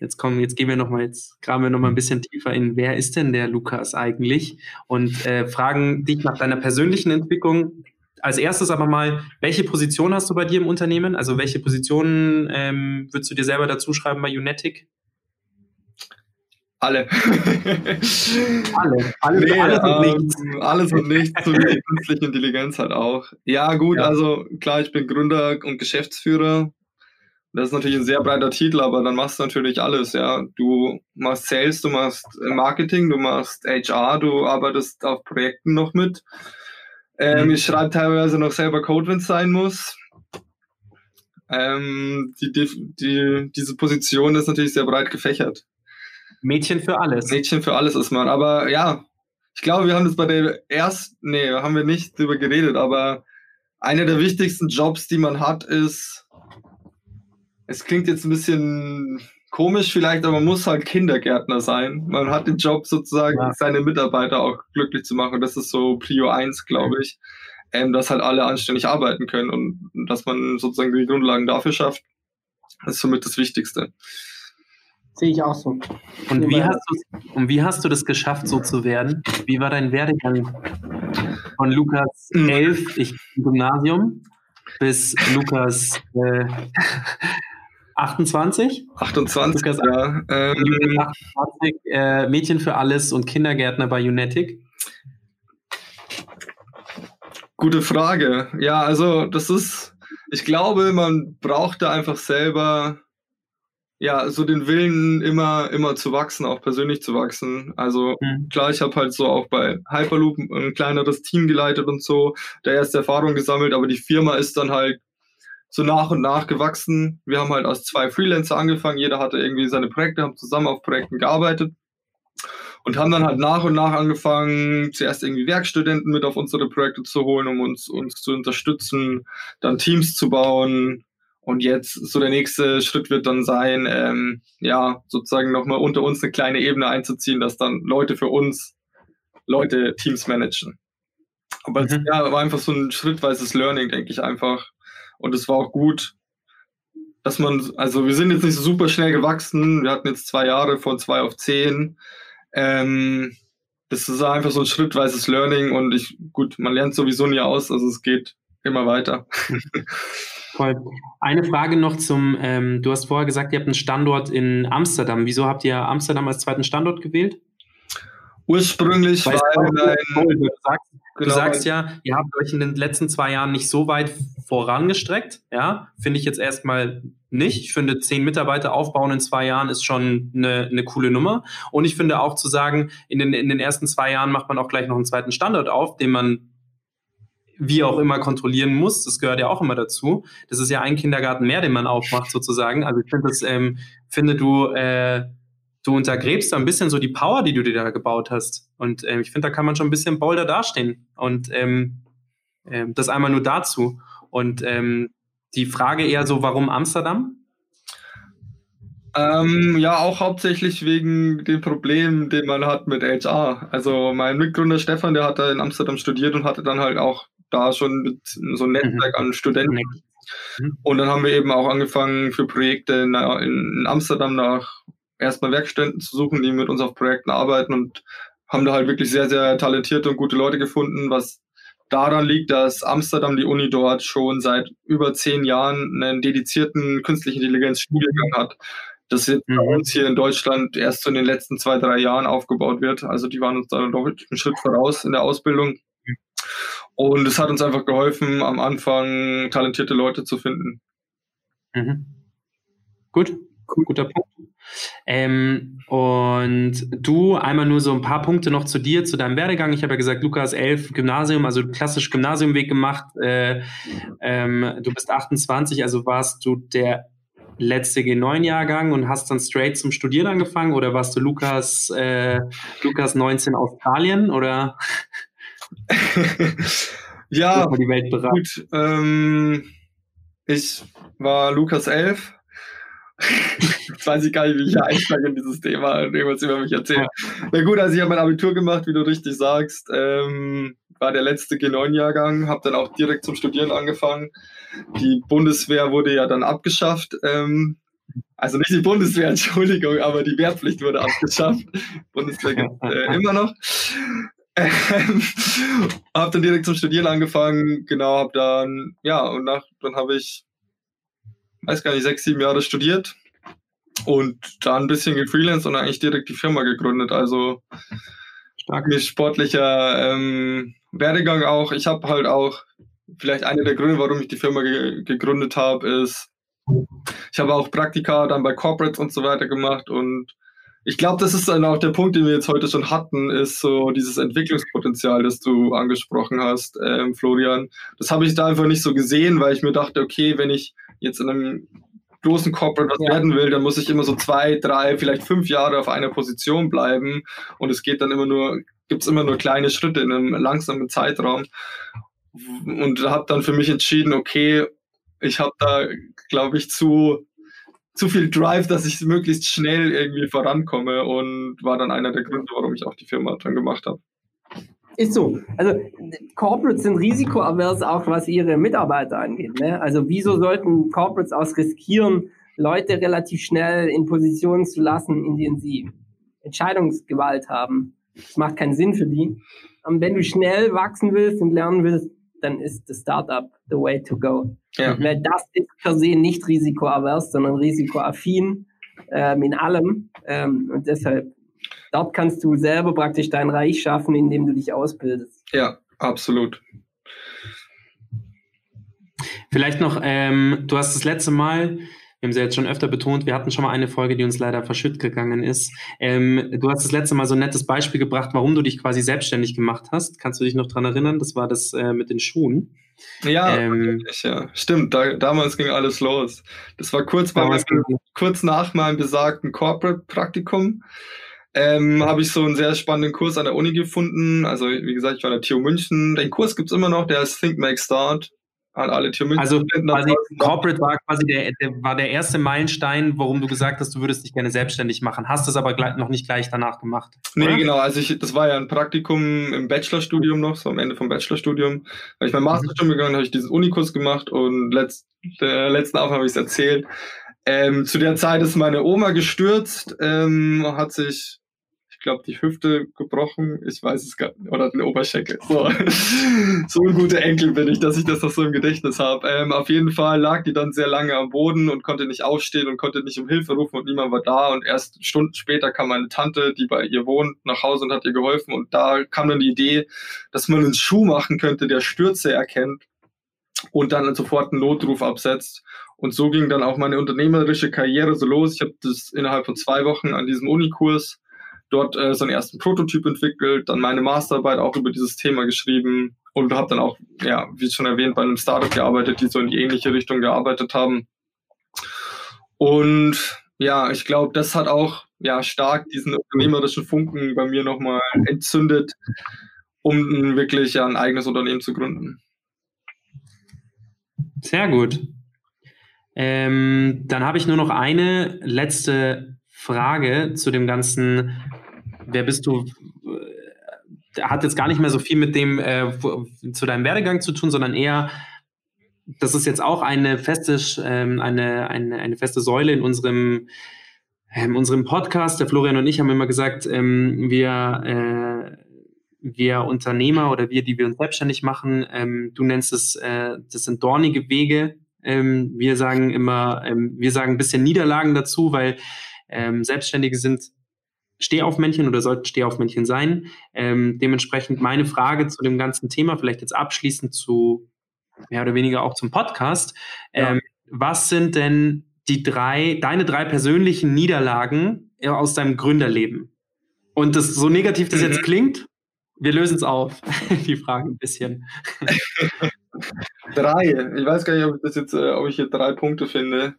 Speaker 5: Jetzt kommen, jetzt gehen wir noch mal, jetzt graben wir noch mal ein bisschen tiefer in, wer ist denn der Lukas eigentlich? Und äh, fragen dich nach deiner persönlichen Entwicklung, als erstes aber mal, welche Position hast du bei dir im Unternehmen? Also welche Positionen ähm, würdest du dir selber dazu schreiben bei Unetic?
Speaker 4: Alle. (laughs)
Speaker 5: alle. Alle,
Speaker 4: nee,
Speaker 5: alles und
Speaker 4: ähm,
Speaker 5: nichts.
Speaker 4: Alles und nichts, so wie die (laughs) künstliche Intelligenz halt auch. Ja, gut,
Speaker 5: Ja.
Speaker 4: also klar, ich bin Gründer und Geschäftsführer. Das ist natürlich ein sehr breiter Titel, aber dann machst du natürlich alles, ja. Du machst Sales, du machst Marketing, du machst HR, du arbeitest auf Projekten noch mit. Ähm,
Speaker 5: Mhm.
Speaker 4: Ich schreibe teilweise noch selber Code, wenn es sein muss. Ähm, die, die, die, diese Position ist natürlich sehr breit gefächert.
Speaker 5: Mädchen für alles.
Speaker 4: Mädchen für alles ist man. Aber ja, ich glaube, wir haben das bei der ersten, nee, haben wir nicht drüber geredet, aber einer der wichtigsten Jobs, die man hat, ist, es klingt jetzt ein bisschen komisch vielleicht, aber man muss halt Kindergärtner sein. Man hat den Job sozusagen,
Speaker 5: Ja.
Speaker 4: seine Mitarbeiter auch glücklich zu machen. Das ist so Prio 1, glaube ich. Ähm, dass halt alle anständig arbeiten können und dass man sozusagen die Grundlagen dafür schafft, ist somit das Wichtigste.
Speaker 3: Sehe ich auch so.
Speaker 5: Und wie, hast du, und wie hast du das geschafft, so zu werden? Wie war dein Werdegang von Lukas
Speaker 4: Mhm.
Speaker 5: 11, ich im Gymnasium, bis Lukas äh, 28?
Speaker 4: 28,
Speaker 5: Lukas,
Speaker 4: ja. Ähm,
Speaker 5: 28 äh, Mädchen für alles und Kindergärtner bei Unetic.
Speaker 4: Gute Frage. Ja, also das ist, ich glaube, man braucht da einfach selber, ja, so den Willen immer, immer zu wachsen, auch persönlich zu wachsen. Also
Speaker 5: Mhm.
Speaker 4: klar, ich habe halt so auch bei Hyperloop ein kleineres Team geleitet und so, da erste Erfahrung gesammelt, aber die Firma ist dann halt so nach und nach gewachsen. Wir haben halt als zwei Freelancer angefangen, jeder hatte irgendwie seine Projekte, haben zusammen auf Projekten gearbeitet und haben dann halt nach und nach angefangen, zuerst irgendwie Werkstudenten mit auf unsere Projekte zu holen, um uns, uns zu unterstützen, dann Teams zu bauen. Und jetzt so der nächste Schritt wird dann sein, ähm, ja, sozusagen nochmal unter uns eine kleine Ebene einzuziehen, dass dann Leute für uns Leute Teams managen. Aber es
Speaker 5: Mhm.
Speaker 4: ja, war einfach so ein schrittweises Learning, denke ich einfach. Und es war auch gut, dass man, also wir sind jetzt nicht so super schnell gewachsen. Wir hatten jetzt zwei Jahre von zwei auf zehn. Ähm, das ist einfach so ein schrittweises Learning und ich, gut, man lernt sowieso nie aus, also es geht immer weiter. (laughs)
Speaker 5: Voll. Eine Frage noch zum, ähm, du hast vorher gesagt, ihr habt einen Standort in Amsterdam. Wieso habt ihr Amsterdam als zweiten Standort gewählt?
Speaker 4: Ursprünglich,
Speaker 5: Weißt
Speaker 4: weil
Speaker 5: du,
Speaker 4: mein,
Speaker 5: du
Speaker 4: genau,
Speaker 5: sagst ja, ihr habt euch in den letzten zwei Jahren nicht so weit vorangestreckt. Ja, finde ich jetzt erstmal nicht. Ich finde, zehn Mitarbeiter aufbauen in zwei Jahren ist schon eine, eine coole Nummer. Und ich finde auch zu sagen, in den, in den ersten zwei Jahren macht man auch gleich noch einen zweiten Standort auf, den man wie auch immer kontrollieren muss. Das gehört ja auch immer dazu. Das ist ja ein Kindergarten mehr, den man aufmacht sozusagen. Also ich finde das, ähm, finde du, äh, du untergräbst da ein bisschen so die Power, die du dir da gebaut hast. Und ähm, ich finde, da kann man schon ein bisschen bolder dastehen. Und ähm, ähm, das einmal nur dazu. Und ähm, die Frage eher so, warum Amsterdam?
Speaker 4: Ähm, ja, auch hauptsächlich wegen dem Problem, den man hat mit HR. Also mein Mitgründer Stefan, der hat da in Amsterdam studiert und hatte dann halt auch da schon so ein Netzwerk an Studenten. Und dann haben wir eben auch angefangen für Projekte in, in Amsterdam nach erstmal Werkstätten zu suchen, die mit uns auf Projekten arbeiten und haben da halt wirklich sehr, sehr talentierte und gute Leute gefunden, was daran liegt, dass Amsterdam, die Uni dort, schon seit über zehn Jahren einen dedizierten künstlichen Intelligenz-Studiengang hat. Das jetzt bei
Speaker 5: Mhm.
Speaker 4: uns hier in Deutschland erst so in den letzten zwei, drei Jahren aufgebaut wird. Also die waren uns da doch einen Schritt voraus in der Ausbildung. Und es hat uns einfach geholfen, am Anfang talentierte Leute zu finden.
Speaker 5: Mhm. Gut, guter Punkt. Ähm, und du einmal nur so ein paar Punkte noch zu dir, zu deinem Werdegang. Ich habe ja gesagt, Lukas 11 Gymnasium, also klassisch Gymnasiumweg gemacht. Äh, ähm, du bist 28, also warst du der letzte G9-Jahrgang und hast dann straight zum Studieren angefangen oder warst du Lukas, äh, Lukas 19 Australien oder (laughs)
Speaker 4: ja, gut. Ähm, ich war Lukas 11. Jetzt weiß ich gar nicht, wie ich hier einsteige in dieses Thema und irgendwas über mich erzählen. Na gut, also ich habe mein Abitur gemacht, wie du richtig sagst. Ähm, war der letzte G9-Jahrgang, habe dann auch direkt zum Studieren angefangen. Die Bundeswehr wurde ja dann abgeschafft. Ähm, also nicht die Bundeswehr, (laughs) Entschuldigung, aber die Wehrpflicht wurde abgeschafft. Bundeswehr gibt äh, immer noch. Ähm, habe dann direkt zum Studieren angefangen, genau, habe dann, ja, und nach, dann habe ich, weiß gar nicht, sechs, sieben Jahre studiert und da ein bisschen gefreelanced und eigentlich direkt die Firma gegründet. Also stark mit sportlicher ähm, Werdegang auch. Ich habe halt auch, vielleicht einer der Gründe, warum ich die Firma ge gegründet habe, ist, ich habe auch Praktika dann bei Corporates und so weiter gemacht und ich glaube, das ist dann auch der Punkt, den wir jetzt heute schon hatten, ist so dieses Entwicklungspotenzial, das du angesprochen hast, ähm, Florian. Das habe ich da einfach nicht so gesehen, weil ich mir dachte, okay, wenn ich jetzt in einem großen Corporate was ja. werden will, dann muss ich immer so zwei, drei, vielleicht fünf Jahre auf einer Position bleiben und es geht dann immer nur, gibt es immer nur kleine Schritte in einem langsamen Zeitraum. Und habe dann für mich entschieden, okay, ich habe da, glaube ich, zu zu viel Drive, dass ich möglichst schnell irgendwie vorankomme und war dann einer der Gründe, warum ich auch die Firma dann gemacht habe.
Speaker 3: Ist so. Also Corporates sind risikoavers auch, was ihre Mitarbeiter angeht. Ne? Also wieso sollten Corporates aus riskieren, Leute relativ schnell in Positionen zu lassen, in denen sie Entscheidungsgewalt haben? Das macht keinen Sinn für die. Und wenn du schnell wachsen willst und lernen willst, dann ist das Startup the way to go. Ja. Weil das ist per se nicht risikoavers, sondern risikoaffin ähm, in allem. Ähm, und deshalb, dort kannst du selber praktisch dein Reich schaffen, indem du dich ausbildest.
Speaker 4: Ja, absolut.
Speaker 5: Vielleicht noch, ähm, du hast das letzte Mal wir haben sie jetzt schon öfter betont, wir hatten schon mal eine Folge, die uns leider verschütt gegangen ist. Ähm, du hast das letzte Mal so ein nettes Beispiel gebracht, warum du dich quasi selbstständig gemacht hast. Kannst du dich noch dran erinnern? Das war das äh, mit den Schuhen.
Speaker 4: Ja, ähm, ja. stimmt. Da, damals ging alles los. Das war kurz, meinem, kurz nach meinem besagten Corporate-Praktikum. Ähm, habe ich so einen sehr spannenden Kurs an der Uni gefunden. Also, wie gesagt, ich war an der TU München. Den Kurs gibt es immer noch, der heißt Think Make Start an alle Tür
Speaker 5: Also quasi Corporate war quasi der, der, war der erste Meilenstein, warum du gesagt hast, du würdest dich gerne selbstständig machen. Hast es aber gleich, noch nicht gleich danach gemacht.
Speaker 4: Oder? Nee, genau. Also ich, das war ja ein Praktikum im Bachelorstudium noch, so am Ende vom Bachelorstudium. Da ich mein Masterstudium gegangen, habe ich diesen Unikurs gemacht und letzt, der letzten Aufnahme habe ich es erzählt. Ähm, zu der Zeit ist meine Oma gestürzt, ähm, hat sich ich glaube, die Hüfte gebrochen. Ich weiß es gar nicht. Oder den Oberschenkel. So, (laughs) so ein guter Enkel bin ich, dass ich das noch so im Gedächtnis habe. Ähm, auf jeden Fall lag die dann sehr lange am Boden und konnte nicht aufstehen und konnte nicht um Hilfe rufen und niemand war da. Und erst Stunden später kam meine Tante, die bei ihr wohnt, nach Hause und hat ihr geholfen. Und da kam dann die Idee, dass man einen Schuh machen könnte, der Stürze erkennt und dann sofort einen Notruf absetzt. Und so ging dann auch meine unternehmerische Karriere so los. Ich habe das innerhalb von zwei Wochen an diesem Unikurs dort äh, so einen ersten Prototyp entwickelt, dann meine Masterarbeit auch über dieses Thema geschrieben und habe dann auch, ja, wie schon erwähnt, bei einem Startup gearbeitet, die so in die ähnliche Richtung gearbeitet haben. Und ja, ich glaube, das hat auch ja stark diesen unternehmerischen Funken bei mir nochmal entzündet, um wirklich ja, ein eigenes Unternehmen zu gründen.
Speaker 5: Sehr gut. Ähm, dann habe ich nur noch eine letzte Frage zu dem ganzen, wer bist du, hat jetzt gar nicht mehr so viel mit dem, äh, zu deinem Werdegang zu tun, sondern eher, das ist jetzt auch eine feste, ähm, eine, eine, eine feste Säule in unserem, in ähm, unserem Podcast. Der Florian und ich haben immer gesagt, ähm, wir, äh, wir Unternehmer oder wir, die wir uns selbstständig machen, ähm, du nennst es, äh, das sind dornige Wege. Ähm, wir sagen immer, ähm, wir sagen ein bisschen Niederlagen dazu, weil ähm, Selbstständige sind Stehaufmännchen oder sollten Stehaufmännchen sein. Ähm, dementsprechend meine Frage zu dem ganzen Thema, vielleicht jetzt abschließend zu mehr oder weniger auch zum Podcast. Ähm, ja. Was sind denn die drei, deine drei persönlichen Niederlagen aus deinem Gründerleben? Und das so negativ das mhm. jetzt klingt, wir lösen es auf, (laughs) die Frage ein bisschen. (laughs)
Speaker 4: drei. Ich weiß gar nicht, ob ich das jetzt, äh, ob ich hier drei Punkte finde.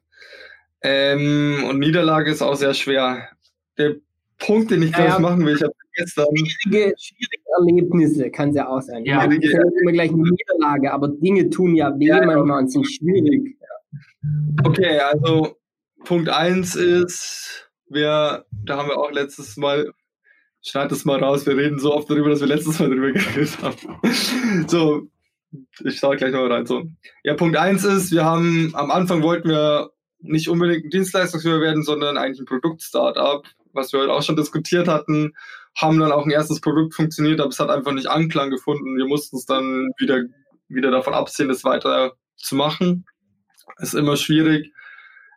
Speaker 4: Ähm, und Niederlage ist auch sehr schwer. Der Punkt, den ich ja, ja. machen will, ich habe gestern.
Speaker 3: Schwierige, schwierige Erlebnisse kann es ja auch sein. Ja, ich meine, immer gleich eine Niederlage, aber Dinge tun ja weh ja, manchmal und sind schwierig.
Speaker 4: Okay, also Punkt 1 ist, wir, da haben wir auch letztes Mal, schneid das mal raus, wir reden so oft darüber, dass wir letztes Mal darüber (laughs) geredet haben. so, ich schaue gleich noch rein. So. Ja, Punkt 1 ist, wir haben am Anfang wollten wir nicht unbedingt ein Dienstleistungsfirma werden, sondern eigentlich ein Produkt-Startup. Was wir heute auch schon diskutiert hatten, haben dann auch ein erstes Produkt funktioniert, aber es hat einfach nicht Anklang gefunden. Wir mussten es dann wieder, wieder davon absehen, das weiter zu machen. Ist immer schwierig,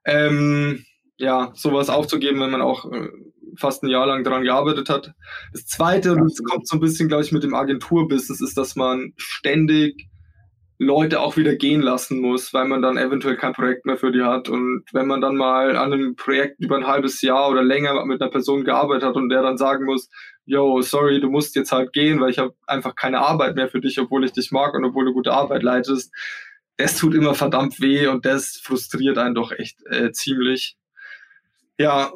Speaker 4: ähm, ja, sowas aufzugeben, wenn man auch äh, fast ein Jahr lang daran gearbeitet hat. Das zweite, und das kommt so ein bisschen, glaube ich, mit dem Agenturbusiness, ist, dass man ständig Leute auch wieder gehen lassen muss, weil man dann eventuell kein Projekt mehr für die hat. Und wenn man dann mal an einem Projekt über ein halbes Jahr oder länger mit einer Person gearbeitet hat und der dann sagen muss, yo, sorry, du musst jetzt halt gehen, weil ich habe einfach keine Arbeit mehr für dich, obwohl ich dich mag und obwohl du gute Arbeit leitest, das tut immer verdammt weh und das frustriert einen doch echt äh, ziemlich. Ja,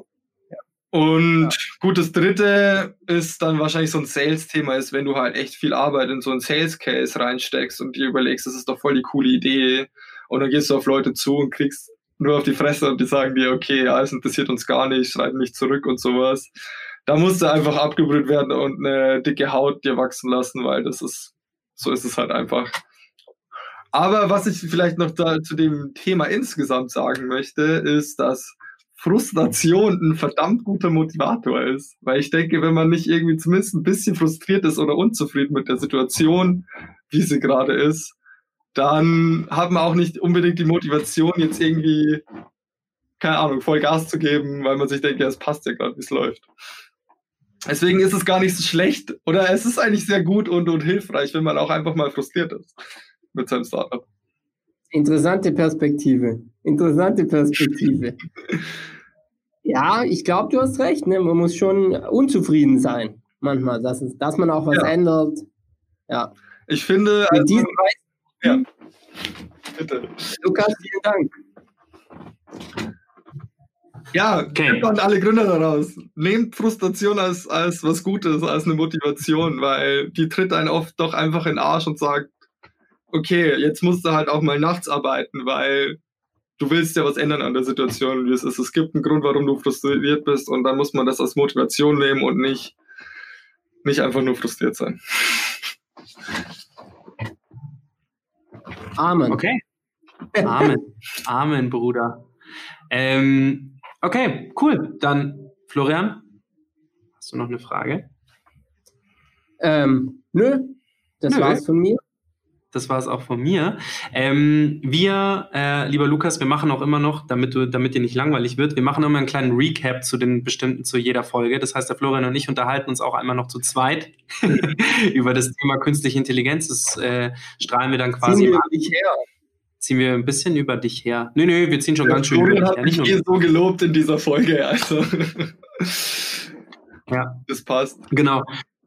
Speaker 4: und ja. gut, das dritte ist dann wahrscheinlich so ein Sales-Thema, ist, wenn du halt echt viel Arbeit in so einen Sales-Case reinsteckst und dir überlegst, das ist doch voll die coole Idee. Und dann gehst du auf Leute zu und kriegst nur auf die Fresse und die sagen dir, okay, ja, es interessiert uns gar nicht, schreiben nicht zurück und sowas. Da musst du einfach abgebrüht werden und eine dicke Haut dir wachsen lassen, weil das ist, so ist es halt einfach. Aber was ich vielleicht noch da zu dem Thema insgesamt sagen möchte, ist, dass Frustration ein verdammt guter Motivator ist. Weil ich denke, wenn man nicht irgendwie zumindest ein bisschen frustriert ist oder unzufrieden mit der Situation, wie sie gerade ist, dann hat man auch nicht unbedingt die Motivation, jetzt irgendwie, keine Ahnung, voll Gas zu geben, weil man sich denkt, ja, es passt ja gerade, wie es läuft. Deswegen ist es gar nicht so schlecht oder es ist eigentlich sehr gut und, und hilfreich, wenn man auch einfach mal frustriert ist mit seinem Startup.
Speaker 3: Interessante Perspektive. Interessante Perspektive. (laughs) ja, ich glaube, du hast recht. Ne? Man muss schon unzufrieden sein manchmal, dass, es, dass man auch was ja. ändert. Ja.
Speaker 4: Ich finde.
Speaker 3: Mit also, diesem ja. Bitte. Lukas, vielen Dank.
Speaker 4: Ja, okay. und alle Gründer daraus. Nehmt Frustration als, als was Gutes, als eine Motivation, weil die tritt einen oft doch einfach in den Arsch und sagt, okay, jetzt musst du halt auch mal nachts arbeiten, weil du willst ja was ändern an der Situation, wie es ist. Es gibt einen Grund, warum du frustriert bist und dann muss man das als Motivation nehmen und nicht, nicht einfach nur frustriert sein.
Speaker 5: Amen. Okay. Amen. Amen, Bruder. Ähm, okay, cool. Dann, Florian, hast du noch eine Frage?
Speaker 3: Ähm, nö, das nö. war's von mir
Speaker 5: das war es auch von mir. Ähm, wir, äh, lieber Lukas, wir machen auch immer noch, damit du, damit dir nicht langweilig wird, wir machen immer einen kleinen Recap zu den bestimmten, zu jeder Folge. Das heißt, der Florian und ich unterhalten uns auch einmal noch zu zweit (laughs) über das Thema künstliche Intelligenz. Das äh, strahlen wir dann quasi. Ziehen wir dich her. Ziehen wir ein bisschen über dich her. Nö, nö, wir ziehen schon der ganz schön
Speaker 4: Florian über dich her. Nicht so gelobt in dieser Folge, also.
Speaker 5: ja.
Speaker 4: Das passt.
Speaker 5: Genau.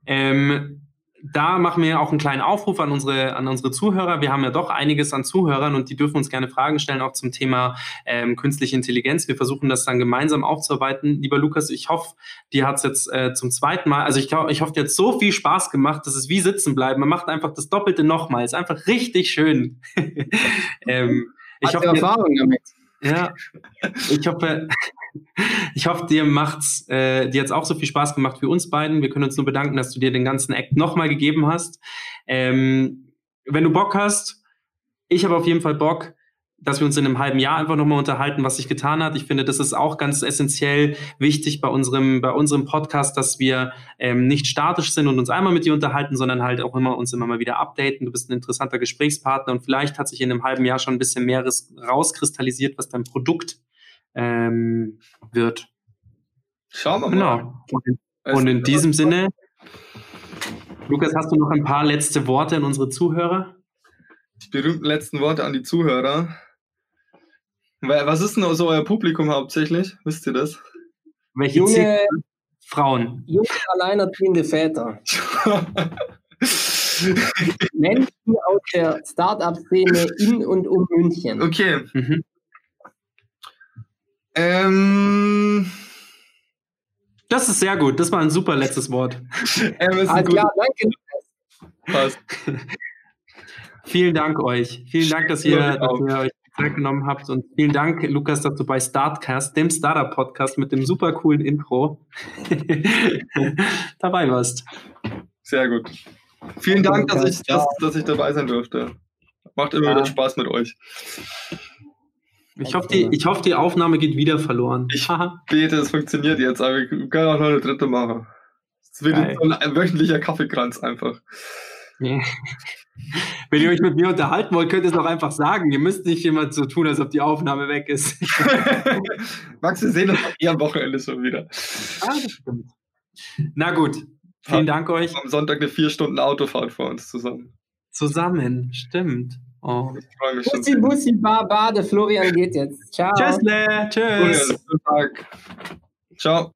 Speaker 5: Ähm, da machen wir auch einen kleinen Aufruf an unsere, an unsere Zuhörer. Wir haben ja doch einiges an Zuhörern und die dürfen uns gerne Fragen stellen, auch zum Thema ähm, künstliche Intelligenz. Wir versuchen das dann gemeinsam aufzuarbeiten. Lieber Lukas, ich hoffe, dir hat es jetzt äh, zum zweiten Mal, also ich, ich hoffe, dir hat so viel Spaß gemacht, dass es wie sitzen bleiben. Man macht einfach das Doppelte nochmal. Ist einfach richtig schön. (laughs) ähm, ich hoffe, Erfahrung damit. Ja, ich hoffe, ich hoffe, dir macht's, äh, dir hat's auch so viel Spaß gemacht wie uns beiden. Wir können uns nur bedanken, dass du dir den ganzen Act nochmal gegeben hast. Ähm, wenn du Bock hast, ich habe auf jeden Fall Bock, dass wir uns in einem halben Jahr einfach nochmal unterhalten, was sich getan hat. Ich finde, das ist auch ganz essentiell wichtig bei unserem, bei unserem Podcast, dass wir ähm, nicht statisch sind und uns einmal mit dir unterhalten, sondern halt auch immer uns immer mal wieder updaten. Du bist ein interessanter Gesprächspartner und vielleicht hat sich in einem halben Jahr schon ein bisschen mehr rauskristallisiert, was dein Produkt ähm, wird.
Speaker 4: Schauen wir
Speaker 5: mal. Genau. Und, und in diesem Sinne, Lukas, hast du noch ein paar letzte Worte an unsere Zuhörer?
Speaker 4: Die berühmten letzten Worte an die Zuhörer. Was ist denn so euer Publikum hauptsächlich? Wisst ihr das?
Speaker 5: Welche junge Frauen?
Speaker 3: Junge, alleinerziehende Väter. (laughs) Menschen aus der Start-up-Szene in und um München.
Speaker 4: Okay. Mhm. Ähm,
Speaker 5: das ist sehr gut. Das war ein super letztes Wort. (laughs)
Speaker 3: ähm, ah, ja, danke.
Speaker 5: Passt. (laughs) Vielen Dank euch. Vielen Dank, dass ihr, dass ihr euch Zeit genommen habt und vielen Dank, Lukas, dass du bei Startcast, dem Startup-Podcast mit dem super coolen Intro (laughs) dabei warst.
Speaker 4: Sehr gut. Vielen Dank, dass ich, dass, dass ich dabei sein durfte. Macht immer ja. wieder Spaß mit euch.
Speaker 5: Ich hoffe, die, ich hoffe, die Aufnahme geht wieder verloren.
Speaker 4: Ich bete, es funktioniert jetzt, aber wir können auch noch eine dritte machen. Es wird
Speaker 5: Geil.
Speaker 4: so ein wöchentlicher Kaffeekranz einfach.
Speaker 5: Ja. Wenn ihr euch mit mir unterhalten wollt, könnt ihr es auch einfach sagen. Ihr müsst nicht immer so tun, als ob die Aufnahme weg ist. (laughs)
Speaker 4: Max, wir sehen uns eher am Wochenende schon wieder.
Speaker 5: Ah, das stimmt. Na gut, vielen Dank euch.
Speaker 4: Am Sonntag eine vier Stunden Autofahrt vor uns zusammen.
Speaker 5: Zusammen, stimmt. Oh.
Speaker 4: Ich freue mich schon.
Speaker 3: Bussi, Bussi, Baba, der Florian geht jetzt. Ciao.
Speaker 5: Tschüss, Le.
Speaker 4: Florian,
Speaker 5: Tschüss.
Speaker 4: Tag. Ciao.